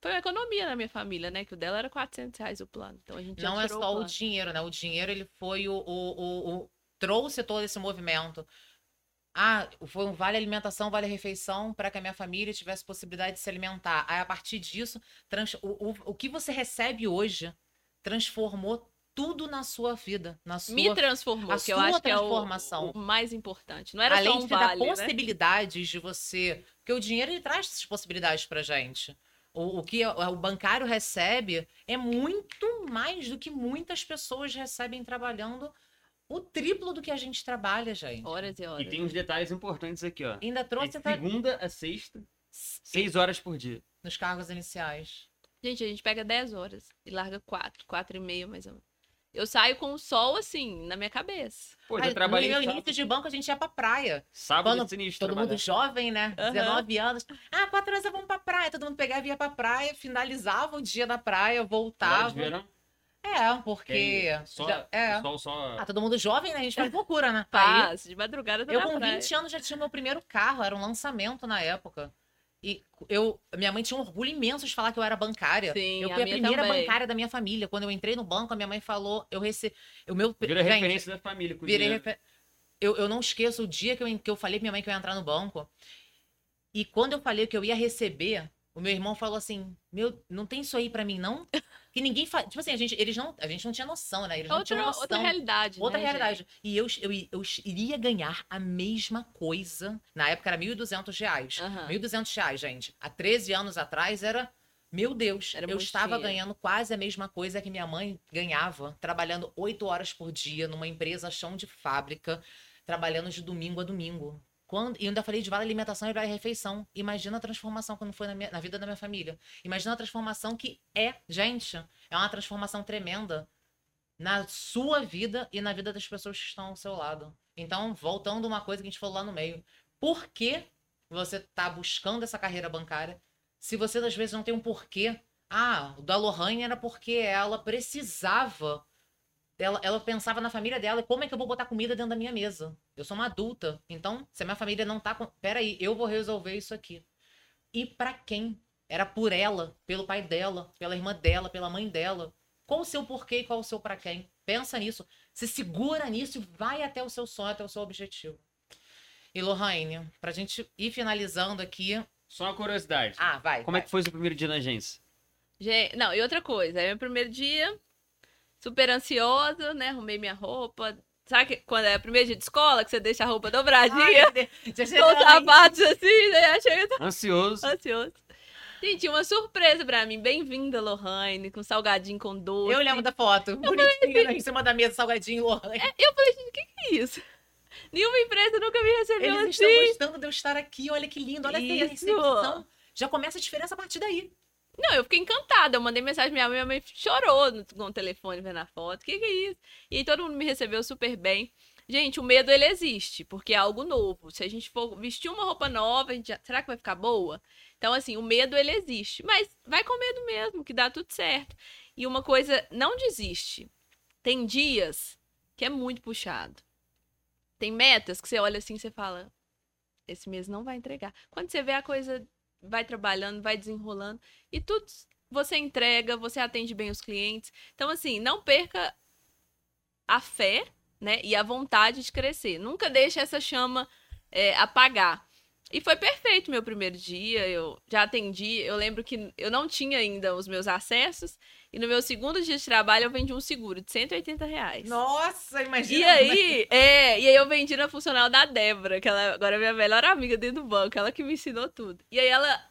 B: Foi uma economia na minha família, né? Que o dela era 400 reais o plano. Então a gente já
A: Não é só o
B: plano.
A: dinheiro, né? O dinheiro, ele foi o, o, o, o- trouxe todo esse movimento. Ah, foi um vale alimentação, vale refeição para que a minha família tivesse possibilidade de se alimentar. Aí, a partir disso, trans- o, o, o que você recebe hoje transformou tudo na sua vida, na sua
B: Me transformou,
A: a
B: que eu
A: sua
B: acho que é o,
A: transformação.
B: o mais importante. Não era
A: Além
B: só um
A: de
B: vale,
A: dar
B: né?
A: possibilidades de você. Porque o dinheiro ele traz essas possibilidades pra gente. O, o que o, o bancário recebe é muito mais do que muitas pessoas recebem trabalhando o triplo do que a gente trabalha, gente.
B: Horas e horas.
C: E tem uns detalhes importantes aqui, ó.
A: Ainda
C: É
A: trouxe
C: de
A: até
C: segunda a sexta, 6 horas por dia.
A: nos cargos iniciais.
B: Gente, a gente pega 10 horas e larga 4, 4 e meia mais ou menos. Eu saio com o sol, assim, na minha cabeça.
C: Pô, já trabalhei
A: no meu
C: sábado,
A: início de banco, a gente ia pra praia.
C: sábado
A: quando
C: é sinistro
A: Todo
C: trabalhar.
A: mundo jovem, né?
B: Aham.
A: 19 anos. Ah, quatro horas vamos pra praia. Todo mundo pegava e ia pra praia, finalizava o dia da praia, voltava.
C: verão,
A: É, porque.
C: só,
A: já- é.
C: o sol só...
A: Ah, todo mundo jovem, né? A gente faz loucura, né? Aí,
B: Paz, de madrugada tá
A: eu com
B: praia.
A: 20 anos já tinha o meu primeiro carro, era um lançamento na época. E eu, minha mãe tinha um orgulho imenso de falar que eu era bancária.
B: Sim,
A: eu
B: a
A: fui a
B: minha
A: primeira
B: também.
A: bancária da minha família. Quando eu entrei no banco, a minha mãe falou, eu recebi. O meu.
C: Vira
A: Gente,
C: referência da família. Com
A: Virei refer... eu, eu não esqueço o dia que eu, que eu falei pra minha mãe que eu ia entrar no banco. E quando eu falei que eu ia receber, o meu irmão falou assim: Meu, não tem isso aí pra mim, não? Que ninguém faz. Tipo assim, a gente, eles não, a gente não tinha noção, né? Eles não
B: Outra,
A: tinham noção.
B: outra realidade,
A: Outra
B: né,
A: realidade. E eu, eu, eu iria ganhar a mesma coisa. Na época era 1.200 reais.
B: Aham.
A: 1.200 reais, gente. Há 13 anos atrás era. Meu Deus,
B: Era
A: eu estava ganhando quase a mesma coisa que minha mãe ganhava, trabalhando oito horas por dia numa empresa chão de fábrica, trabalhando de domingo a domingo. Quando, e ainda falei de vale alimentação e vale refeição. Imagina a transformação quando foi na, minha- na vida da minha família. Imagina a transformação que é, gente. É uma transformação tremenda na sua vida e na vida das pessoas que estão ao seu lado. Então, voltando uma coisa que a gente falou lá no meio. Por que você está buscando essa carreira bancária se você às vezes não tem um porquê? Ah, o da Lohane era porque ela precisava. Ela, ela pensava na família dela e como é que eu vou botar comida dentro da minha mesa? Eu sou uma adulta. Então, se a minha família não tá com. Peraí, eu vou resolver isso aqui. E pra quem? Era por ela, pelo pai dela, pela irmã dela, pela mãe dela. Qual o seu porquê e qual o seu pra quem? Pensa nisso. Se segura nisso e vai até o seu sonho, até o seu objetivo. E Lohane, pra gente ir finalizando aqui.
C: Só uma curiosidade.
A: Ah, vai.
C: Como é
A: vai.
C: que foi o seu primeiro dia na agência?
B: Gente, não, e outra coisa, é meu primeiro dia, super ansiosa, né? Arrumei minha roupa. Sabe que quando é o primeiro dia de escola, que você deixa a roupa dobradinha,
A: Ai,
B: com os
A: aí.
B: sapatos assim, né? Chega
C: Ansioso.
B: ansioso. Gente, uma surpresa pra mim. Bem-vinda, Lohane, com salgadinho com doce.
A: Eu lembro da foto. Bonitinha, né, em cima da mesa, salgadinho, Lohane.
B: Eu falei, gente, o que, que é isso? Nenhuma empresa nunca me recebeu
A: Eles
B: assim.
A: estão gostando de eu estar aqui. Olha que lindo. Olha que a recepção. Já começa a diferença a partir daí.
B: Não, eu fiquei encantada. Eu mandei mensagem minha mãe, minha mãe chorou no, telefone vendo a foto. O que, que é isso? E todo mundo me recebeu super bem. Gente, o medo ele existe, porque é algo novo. Se a gente for vestir uma roupa nova, já- será que vai ficar boa? Então, assim, o medo ele existe. Mas vai com medo mesmo, que dá tudo certo. E uma coisa, não desiste. Tem dias que é muito puxado. Tem metas que você olha assim e você fala: esse mês não vai entregar. Quando você vê a coisa vai trabalhando, vai desenrolando e tudo você entrega, você atende bem os clientes. Então, assim, não perca a fé, né? E a vontade de crescer. Nunca deixe essa chama é, apagar. E foi perfeito meu primeiro dia. Eu já atendi. Eu lembro que eu não tinha ainda os meus acessos. E no meu segundo dia de trabalho eu vendi um seguro de 180 reais.
A: Nossa, imagina.
B: E aí, é, e aí eu vendi na funcional da Débora, que ela agora é minha melhor amiga dentro do banco, ela que me ensinou tudo. E aí ela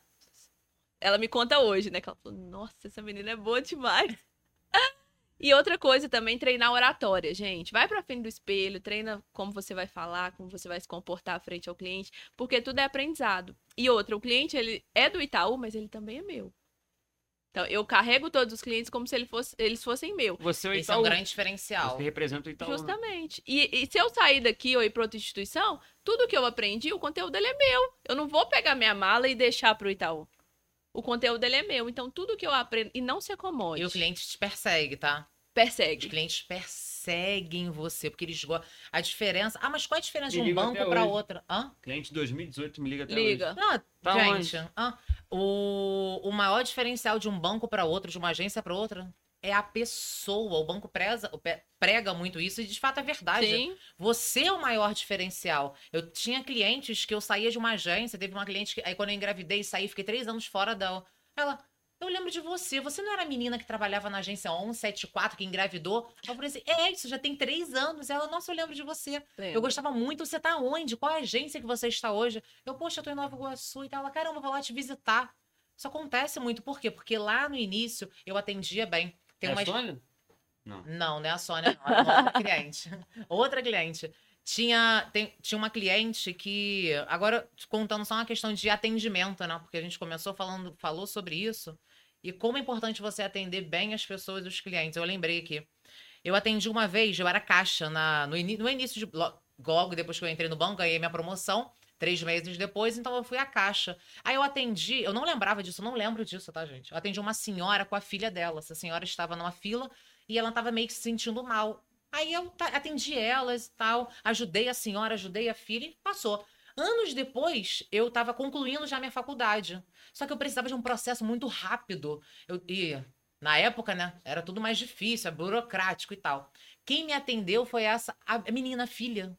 B: ela me conta hoje, né, que ela falou: "Nossa, essa menina é boa demais". E outra coisa também, treinar oratória, gente. Vai pra frente do espelho, treina como você vai falar, como você vai se comportar frente ao cliente, porque tudo é aprendizado. E outra, o cliente, ele é do Itaú, mas ele também é meu. Então, eu carrego todos os clientes como se ele fosse- eles fossem meu.
C: Você é o
A: Esse é um
C: Itaú.
A: grande diferencial.
C: Você representa o Itaú. né?
B: Justamente. E, e se eu sair daqui ou ir para outra instituição, tudo que eu aprendi, o conteúdo dele é meu. Eu não vou pegar minha mala e deixar pro Itaú. O conteúdo dele é meu. Então, tudo que eu aprendo. E não se acomode.
A: E o cliente te persegue, tá? Os
B: Persegue.
A: clientes perseguem você, porque eles gostam. A diferença. Ah, mas qual é a diferença de
C: Me
A: um
C: ligam
A: banco para
C: hoje.
A: outra? Hã?
C: Cliente 2018 me liga até
B: Liga.
A: Ah,
C: Tá
A: gente, hã? o, o maior diferencial de um banco para outro, de uma agência para outra, é a pessoa. O banco preza, prega muito isso e de fato é verdade.
B: Sim.
A: Você é o maior diferencial. Eu tinha clientes que eu saía de uma agência, teve uma cliente que, aí quando eu engravidei, saí, fiquei três anos fora da. Ela, eu lembro de você. Você não era a menina que trabalhava na agência 174, que engravidou? Eu falei assim: é, isso já tem três anos. Ela, nossa, eu lembro de você.
B: Lembro.
A: Eu gostava muito. Você tá onde? Qual a agência que você está hoje? Eu, poxa, eu tô em Nova Iguaçu e tal. Ela, caramba, eu vou lá te visitar. Isso acontece muito. Por quê? Porque lá no início eu atendia bem. Tem
C: hoje.
A: uma
C: É a Sônia? Não.
A: não, não é a Sônia, não. É outra cliente. Outra cliente. Tinha, tem- tinha uma cliente que. Agora, contando só uma questão de atendimento, né? Porque a gente começou falando, falou sobre isso. E como é importante você atender bem as pessoas e os clientes. Eu lembrei aqui. Eu atendi uma vez, eu era caixa na, no, no início de. lo- Logo depois que eu entrei no banco, ganhei minha promoção. Três meses depois, então eu fui à caixa. Aí eu atendi, eu não lembrava disso, eu não lembro disso, tá, gente? Eu atendi uma senhora com a filha dela. Essa senhora estava numa fila e ela tava meio que se sentindo mal. Aí eu atendi elas e tal, ajudei a senhora, ajudei a filha e passou. Anos depois, eu tava concluindo já minha faculdade. Só que eu precisava de um processo muito rápido. Eu, e na época, né, era tudo mais difícil, é burocrático e tal. Quem me atendeu foi essa, a menina filha.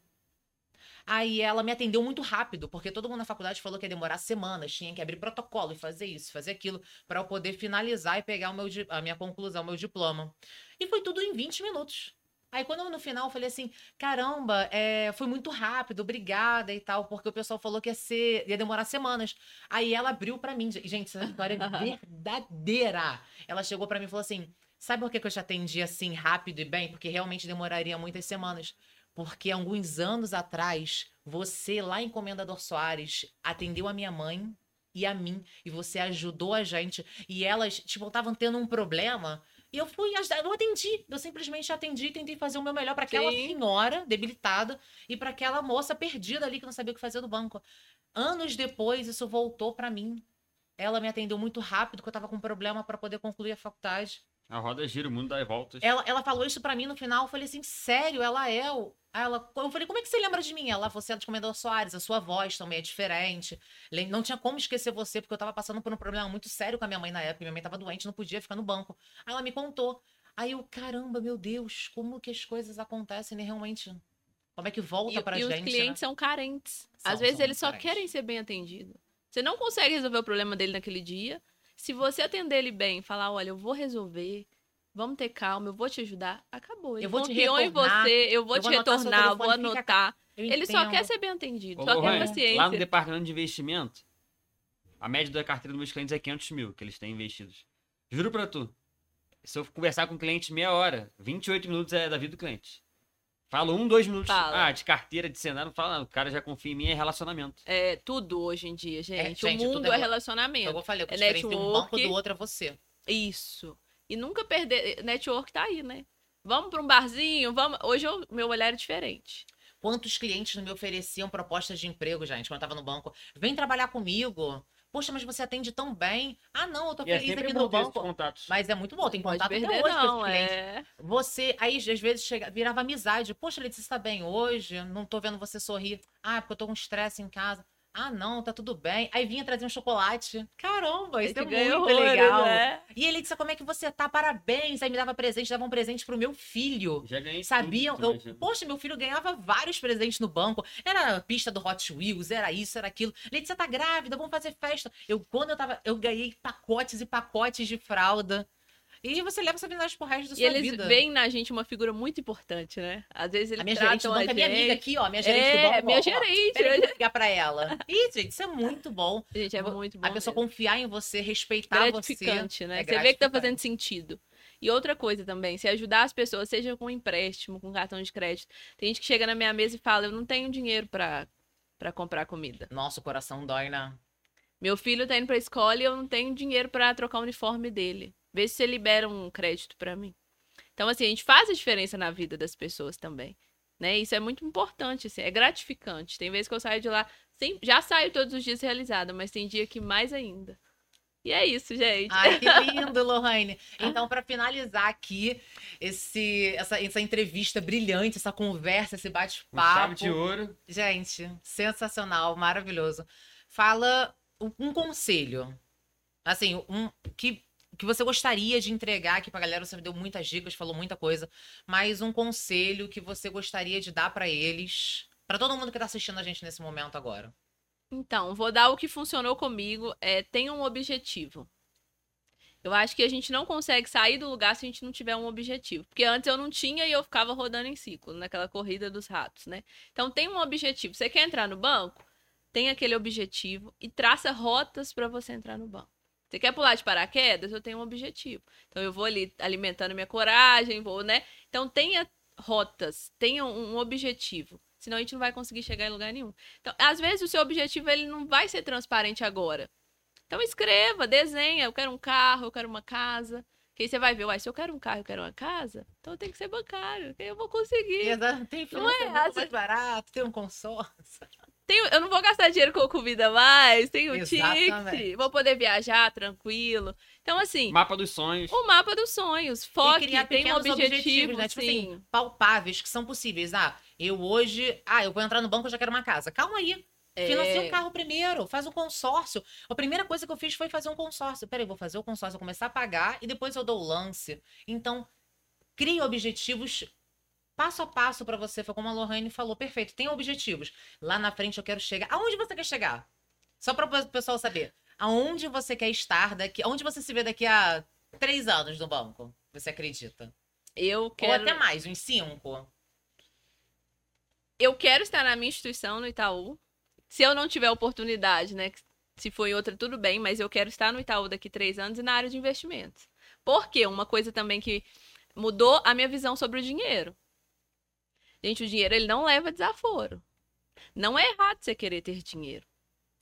A: Aí ela me atendeu muito rápido, porque todo mundo na faculdade falou que ia demorar semanas, tinha que abrir protocolo e fazer isso, fazer aquilo, para eu poder finalizar e pegar o meu, a minha conclusão, o meu diploma. E foi tudo em 20 minutos. Aí quando eu, no final eu falei assim, caramba, é, foi muito rápido, obrigada e tal, porque o pessoal falou que ia ser, ia demorar semanas. Aí ela abriu pra mim, gente, essa história é verdadeira. Ela chegou pra mim e falou assim, sabe por que que eu te atendi assim rápido e bem? Porque realmente demoraria muitas semanas. Porque alguns anos atrás, você lá em Comendador Soares atendeu a minha mãe e a mim, e você ajudou a gente, e elas, tipo, estavam tendo um problema, e eu fui ajudar, eu não atendi, eu simplesmente atendi e tentei fazer o meu melhor para aquela
B: Sim.
A: senhora debilitada e para aquela moça perdida ali que não sabia o que fazer no banco. Anos depois, isso voltou para mim. Ela me atendeu muito rápido, porque eu tava com problema para poder concluir a faculdade.
C: A roda gira, o mundo dá voltas.
A: Ela, ela falou isso pra mim no final. Eu falei assim, sério, ela é o. Ela, eu falei, como é que você lembra de mim? Ela, você é de Comendador Soares, a sua voz também é diferente. Não tinha como esquecer você, porque eu tava passando por um problema muito sério com a minha mãe na época. Minha mãe tava doente, não podia ficar no banco. Aí ela me contou. Aí eu, caramba, meu Deus, como que as coisas acontecem né, realmente? Como é que volta
B: E,
A: pra
B: e
A: gente?
B: os clientes
A: né?
B: são carentes.
A: São,
B: Às vezes eles só
A: carentes.
B: querem ser bem atendidos. Você não consegue resolver o problema dele naquele dia. Se você atender ele bem, falar, olha, eu vou resolver, vamos ter calma, eu vou te ajudar, acabou. Ele
A: Eu vou te
B: confiou em
A: retornar,
B: você, eu vou
A: eu
B: te
A: vou
B: retornar, eu vou anotar.
A: Eu
B: Ele só quer ser bem atendido,
C: Ô,
B: só quer paciência.
C: Lá no departamento de investimento, a média da carteira dos meus clientes é 500 mil que eles têm investidos. Juro pra tu. Se eu conversar com o cliente meia hora, 28 minutos é da vida do cliente. Falo um, dois minutos.
B: Fala.
C: Ah, de carteira, de cenário, não fala nada. O cara já confia em mim, é relacionamento.
B: É tudo hoje em dia, gente.
A: gente,
B: o
A: tudo
B: mundo
A: é
B: é
A: rela-
B: relacionamento.
A: Então, Eu falei, o que
B: É
A: diferencia um banco
B: network.
A: do outro é você.
B: Isso. E nunca perder. Network tá aí, né? Vamos pra um barzinho, vamos. Hoje o meu olhar é diferente.
A: Quantos clientes não me ofereciam propostas de emprego, gente, quando eu tava no banco? Vem trabalhar comigo. Poxa, mas você atende tão bem. Ah, não, eu tô
C: E é
A: feliz
C: sempre
A: aqui no
C: esses
A: banco.
C: contatos.
A: Mas é muito bom, tem
B: Pode
A: contato até
B: perder,
A: hoje com
B: não.
A: esses clientes.
B: É.
A: Você, aí às vezes chega, virava amizade. Poxa, Letícia, você tá bem hoje? Não tô vendo você sorrir. Ah, porque eu tô com estresse em casa. Ah, não, tá tudo bem. Aí vinha trazer um chocolate. Caramba, isso é muito
B: horrores,
A: legal.
B: né?
A: E aí, Letícia, como é que você tá? Parabéns. Aí me dava presente, dava um presente pro meu filho.
C: Já ganhei
A: Sabiam?
C: tudo,
A: Eu, poxa, meu filho ganhava vários presentes no banco. Era a pista do Hot Wheels, era isso, era aquilo. Letícia tá grávida, vamos fazer festa. Eu, quando eu tava, eu ganhei pacotes e pacotes de fralda. E você leva essa amizade pro resto da
B: E
A: sua
B: eles
A: vida.
B: veem na gente uma figura muito importante, né? Às vezes eles
A: A minha gerente do
B: tratam
A: banco é minha amiga aqui, ó. Minha gerente do
B: É,
A: banco.
B: minha
A: ó, ó.
B: gerente.
A: Que eu ligar pra ela. Ih, gente, isso é muito bom.
B: Gente, é muito bom.
A: A pessoa
B: mesmo.
A: confiar em você, respeitar você.
B: gratificante, né?
A: é
B: você vê que tá fazendo sentido. E outra coisa também, se ajudar as pessoas, seja com empréstimo, com cartão de crédito. Tem gente que chega na minha mesa e fala: Eu não tenho dinheiro pra, pra comprar comida.
A: Nossa, o coração dói, né?
B: Meu filho tá indo pra escola e eu não tenho dinheiro pra trocar o uniforme dele. Vê se você libera um crédito pra mim. Então, assim, a gente faz a diferença na vida das pessoas também. Né? Isso é muito importante, assim, é gratificante. Tem vezes que eu saio de lá, sem- já saio todos os dias realizada, mas tem dia que mais ainda. E é isso, gente.
A: Ai, que lindo, Lohane. Então, para finalizar aqui esse, essa, essa entrevista brilhante, essa conversa, esse
C: Com chave de
A: bate-papo.
C: ouro.
A: Gente, sensacional, maravilhoso. Fala um, um conselho. Assim, um que, que você gostaria de entregar aqui pra galera. Você deu muitas dicas, falou muita coisa. Mas um conselho que você gostaria de dar pra eles. Pra todo mundo que tá assistindo a gente nesse momento agora.
B: Então, vou dar o que funcionou comigo. É, tenha um objetivo. Eu acho que a gente não consegue sair do lugar se a gente não tiver um objetivo. Porque antes eu não tinha e eu ficava rodando em ciclo, naquela corrida dos ratos, né? Então, tem um objetivo. Você quer entrar no banco? Tem aquele objetivo e traça rotas para você entrar no banco. Você quer pular de paraquedas? Eu tenho um objetivo. Então, eu vou ali alimentando minha coragem, vou, né? Então, tenha rotas, tenha um objetivo. Senão a gente não vai conseguir chegar em lugar nenhum. Então, às vezes o seu objetivo ele não vai ser transparente agora. Então escreva, desenha, eu quero um carro, eu quero uma casa. Que aí você vai ver, uai, se eu quero um carro, eu quero uma casa, então eu tenho que ser bancário, que aí eu vou conseguir.
A: Exato. Tem
B: Não é,
A: financiamento
B: às
A: mais barato, tem um consórcio.
B: Tenho, eu não vou gastar dinheiro com comida mais, tenho
A: Exatamente.
B: ticket, vou poder viajar tranquilo. Então, assim,
C: Mapa dos sonhos.
B: o mapa dos sonhos,
A: E
B: foque,
A: criar
B: tem um
A: pequenos
B: objetivo,
A: objetivos, né? Tipo
B: sim.
A: assim, palpáveis, que são possíveis. Ah, eu hoje. Ah, eu vou entrar no banco, eu já quero uma casa. Calma aí.
B: É.
A: Financia um carro primeiro, faz um consórcio. A primeira coisa que eu fiz foi fazer um consórcio. Peraí, vou fazer o consórcio, vou começar a pagar e depois eu dou o lance. Então, crie objetivos passo a passo pra você. Foi como a Lohane falou, perfeito. Tem objetivos. Lá na frente eu quero chegar. Aonde você quer chegar? Só para o pessoal saber. Aonde você quer estar daqui? Aonde você se vê daqui a três anos no banco? Você acredita?
B: Eu
A: Ou
B: quero,
A: até mais, uns cinco.
B: eu quero estar na minha instituição, no Itaú. Se eu não tiver oportunidade, né? Se for em outra, tudo bem, mas eu quero estar no Itaú daqui três anos e na área de investimentos. Por quê? Uma coisa também que mudou a minha visão sobre o dinheiro. Gente, o dinheiro ele não leva desaforo. Não é errado você querer ter dinheiro.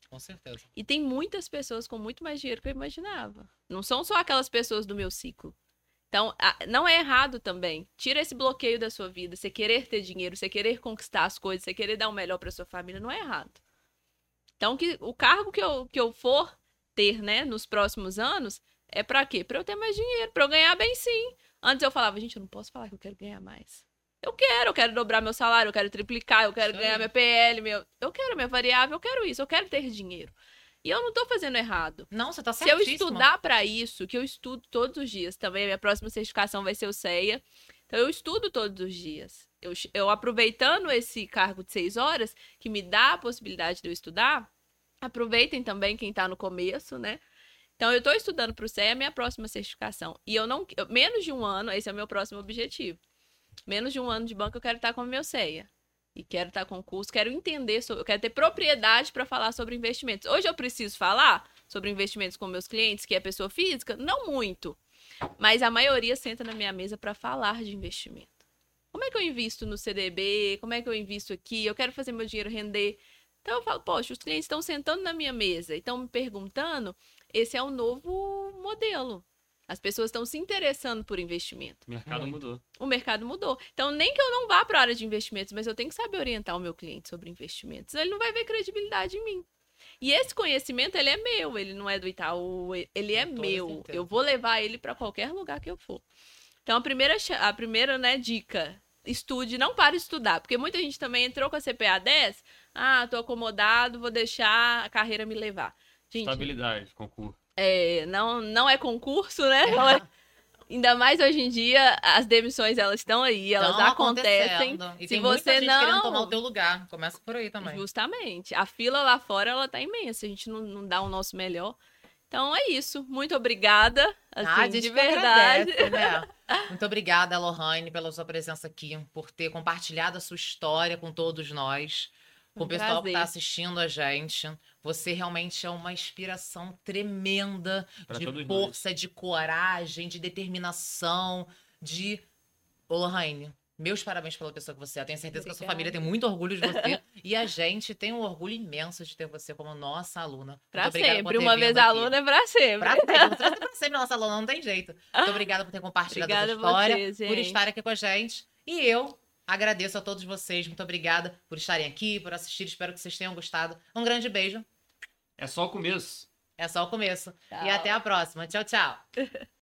A: Com certeza.
B: E tem muitas pessoas com muito mais dinheiro que eu imaginava. Não são só aquelas pessoas do meu ciclo. Então, não é errado também. Tira esse bloqueio da sua vida. Você querer ter dinheiro, você querer conquistar as coisas, você querer dar o melhor para sua família, não é errado. Então, que o cargo que eu, que eu for ter, né, nos próximos anos, é para quê? Para eu ter mais dinheiro, para eu ganhar bem sim. Antes eu falava, gente, eu não posso falar que eu quero ganhar mais. Eu quero, eu quero dobrar meu salário, eu quero triplicar, eu quero
A: Isso
B: ganhar minha PL, meu, eu quero minha variável, eu quero isso, eu quero ter dinheiro. E eu não tô fazendo errado.
A: Não, você tá
B: Se eu
A: certíssima.
B: estudar para isso, que eu estudo todos os dias também, a minha próxima certificação vai ser o CEA. Então eu estudo todos os dias. Eu, eu aproveitando esse cargo de seis horas, que me dá a possibilidade de eu estudar, aproveitem também quem tá no começo, né? Então eu tô estudando para o CEA, a minha próxima certificação. E eu não. eu- menos de um ano, esse é o meu próximo objetivo. Menos de um ano de banco eu quero estar com o meu CEA. E quero estar com curso, quero entender, sobre, eu quero ter propriedade para falar sobre investimentos. Hoje eu preciso falar sobre investimentos com meus clientes, que é pessoa física? Não muito. Mas a maioria senta na minha mesa para falar de investimento. Como é que eu invisto no CDB? Como é que eu invisto aqui? Eu quero fazer meu dinheiro render. Então eu falo, poxa, os clientes estão sentando na minha mesa e estão me perguntando. Esse é o novo modelo. As pessoas estão se interessando por investimento.
C: O mercado
A: Muito.
C: mudou.
B: O mercado mudou. Então, nem que eu não vá para a área de investimentos, mas eu tenho que saber orientar o meu cliente sobre investimentos. Ele não vai ver credibilidade em mim. E esse conhecimento, ele é meu, ele não é do Itaú, ele é meu. Eu vou levar ele para qualquer lugar que eu for. Então, a primeira, a primeira né, dica, estude, não pare de estudar, porque muita gente também entrou com a CPA 10, ah, tô acomodado, vou deixar a carreira me levar. Gente,
C: Estabilidade, concurso.
B: É, não, não é concurso, né? Não é- Ainda mais hoje em dia, as demissões elas estão aí, elas
A: Tão
B: acontecem.
A: E
B: Se você
A: gente
B: não-
A: querendo tomar o teu lugar. Começa por aí também.
B: Justamente. A fila lá fora, ela tá imensa. A gente não, não dá o nosso melhor. Então é isso. Muito obrigada. Assim,
A: Ah, a gente
B: de verdade.
A: agradece, né? Muito obrigada, Lohane, pela sua presença aqui, por ter compartilhado a sua história com todos nós, o pessoal que
B: prazer.
A: está assistindo a gente. Você realmente é uma inspiração tremenda
C: Pra
A: de força, de coragem, de determinação, de. Ô, Lohane, meus parabéns pela pessoa que você é. Eu tenho certeza que a sua
B: Obrigada.
A: família tem muito orgulho de você. e a gente tem um orgulho imenso de ter você como nossa aluna.
B: Pra
A: obrigada
B: sempre. Uma vez aluna é pra sempre.
A: Pra sempre, você pra sempre nossa aluna, não tem jeito. Muito obrigada por ter compartilhado
B: Obrigada
A: essa
B: a
A: história,
B: vocês,
A: por estar aqui com a gente. E eu agradeço a todos vocês. Muito obrigada por estarem aqui, por assistir. Espero que vocês tenham gostado. Um grande beijo.
C: É só o começo.
A: É só o começo. E
B: Tchau.
A: até a próxima. Tchau, tchau.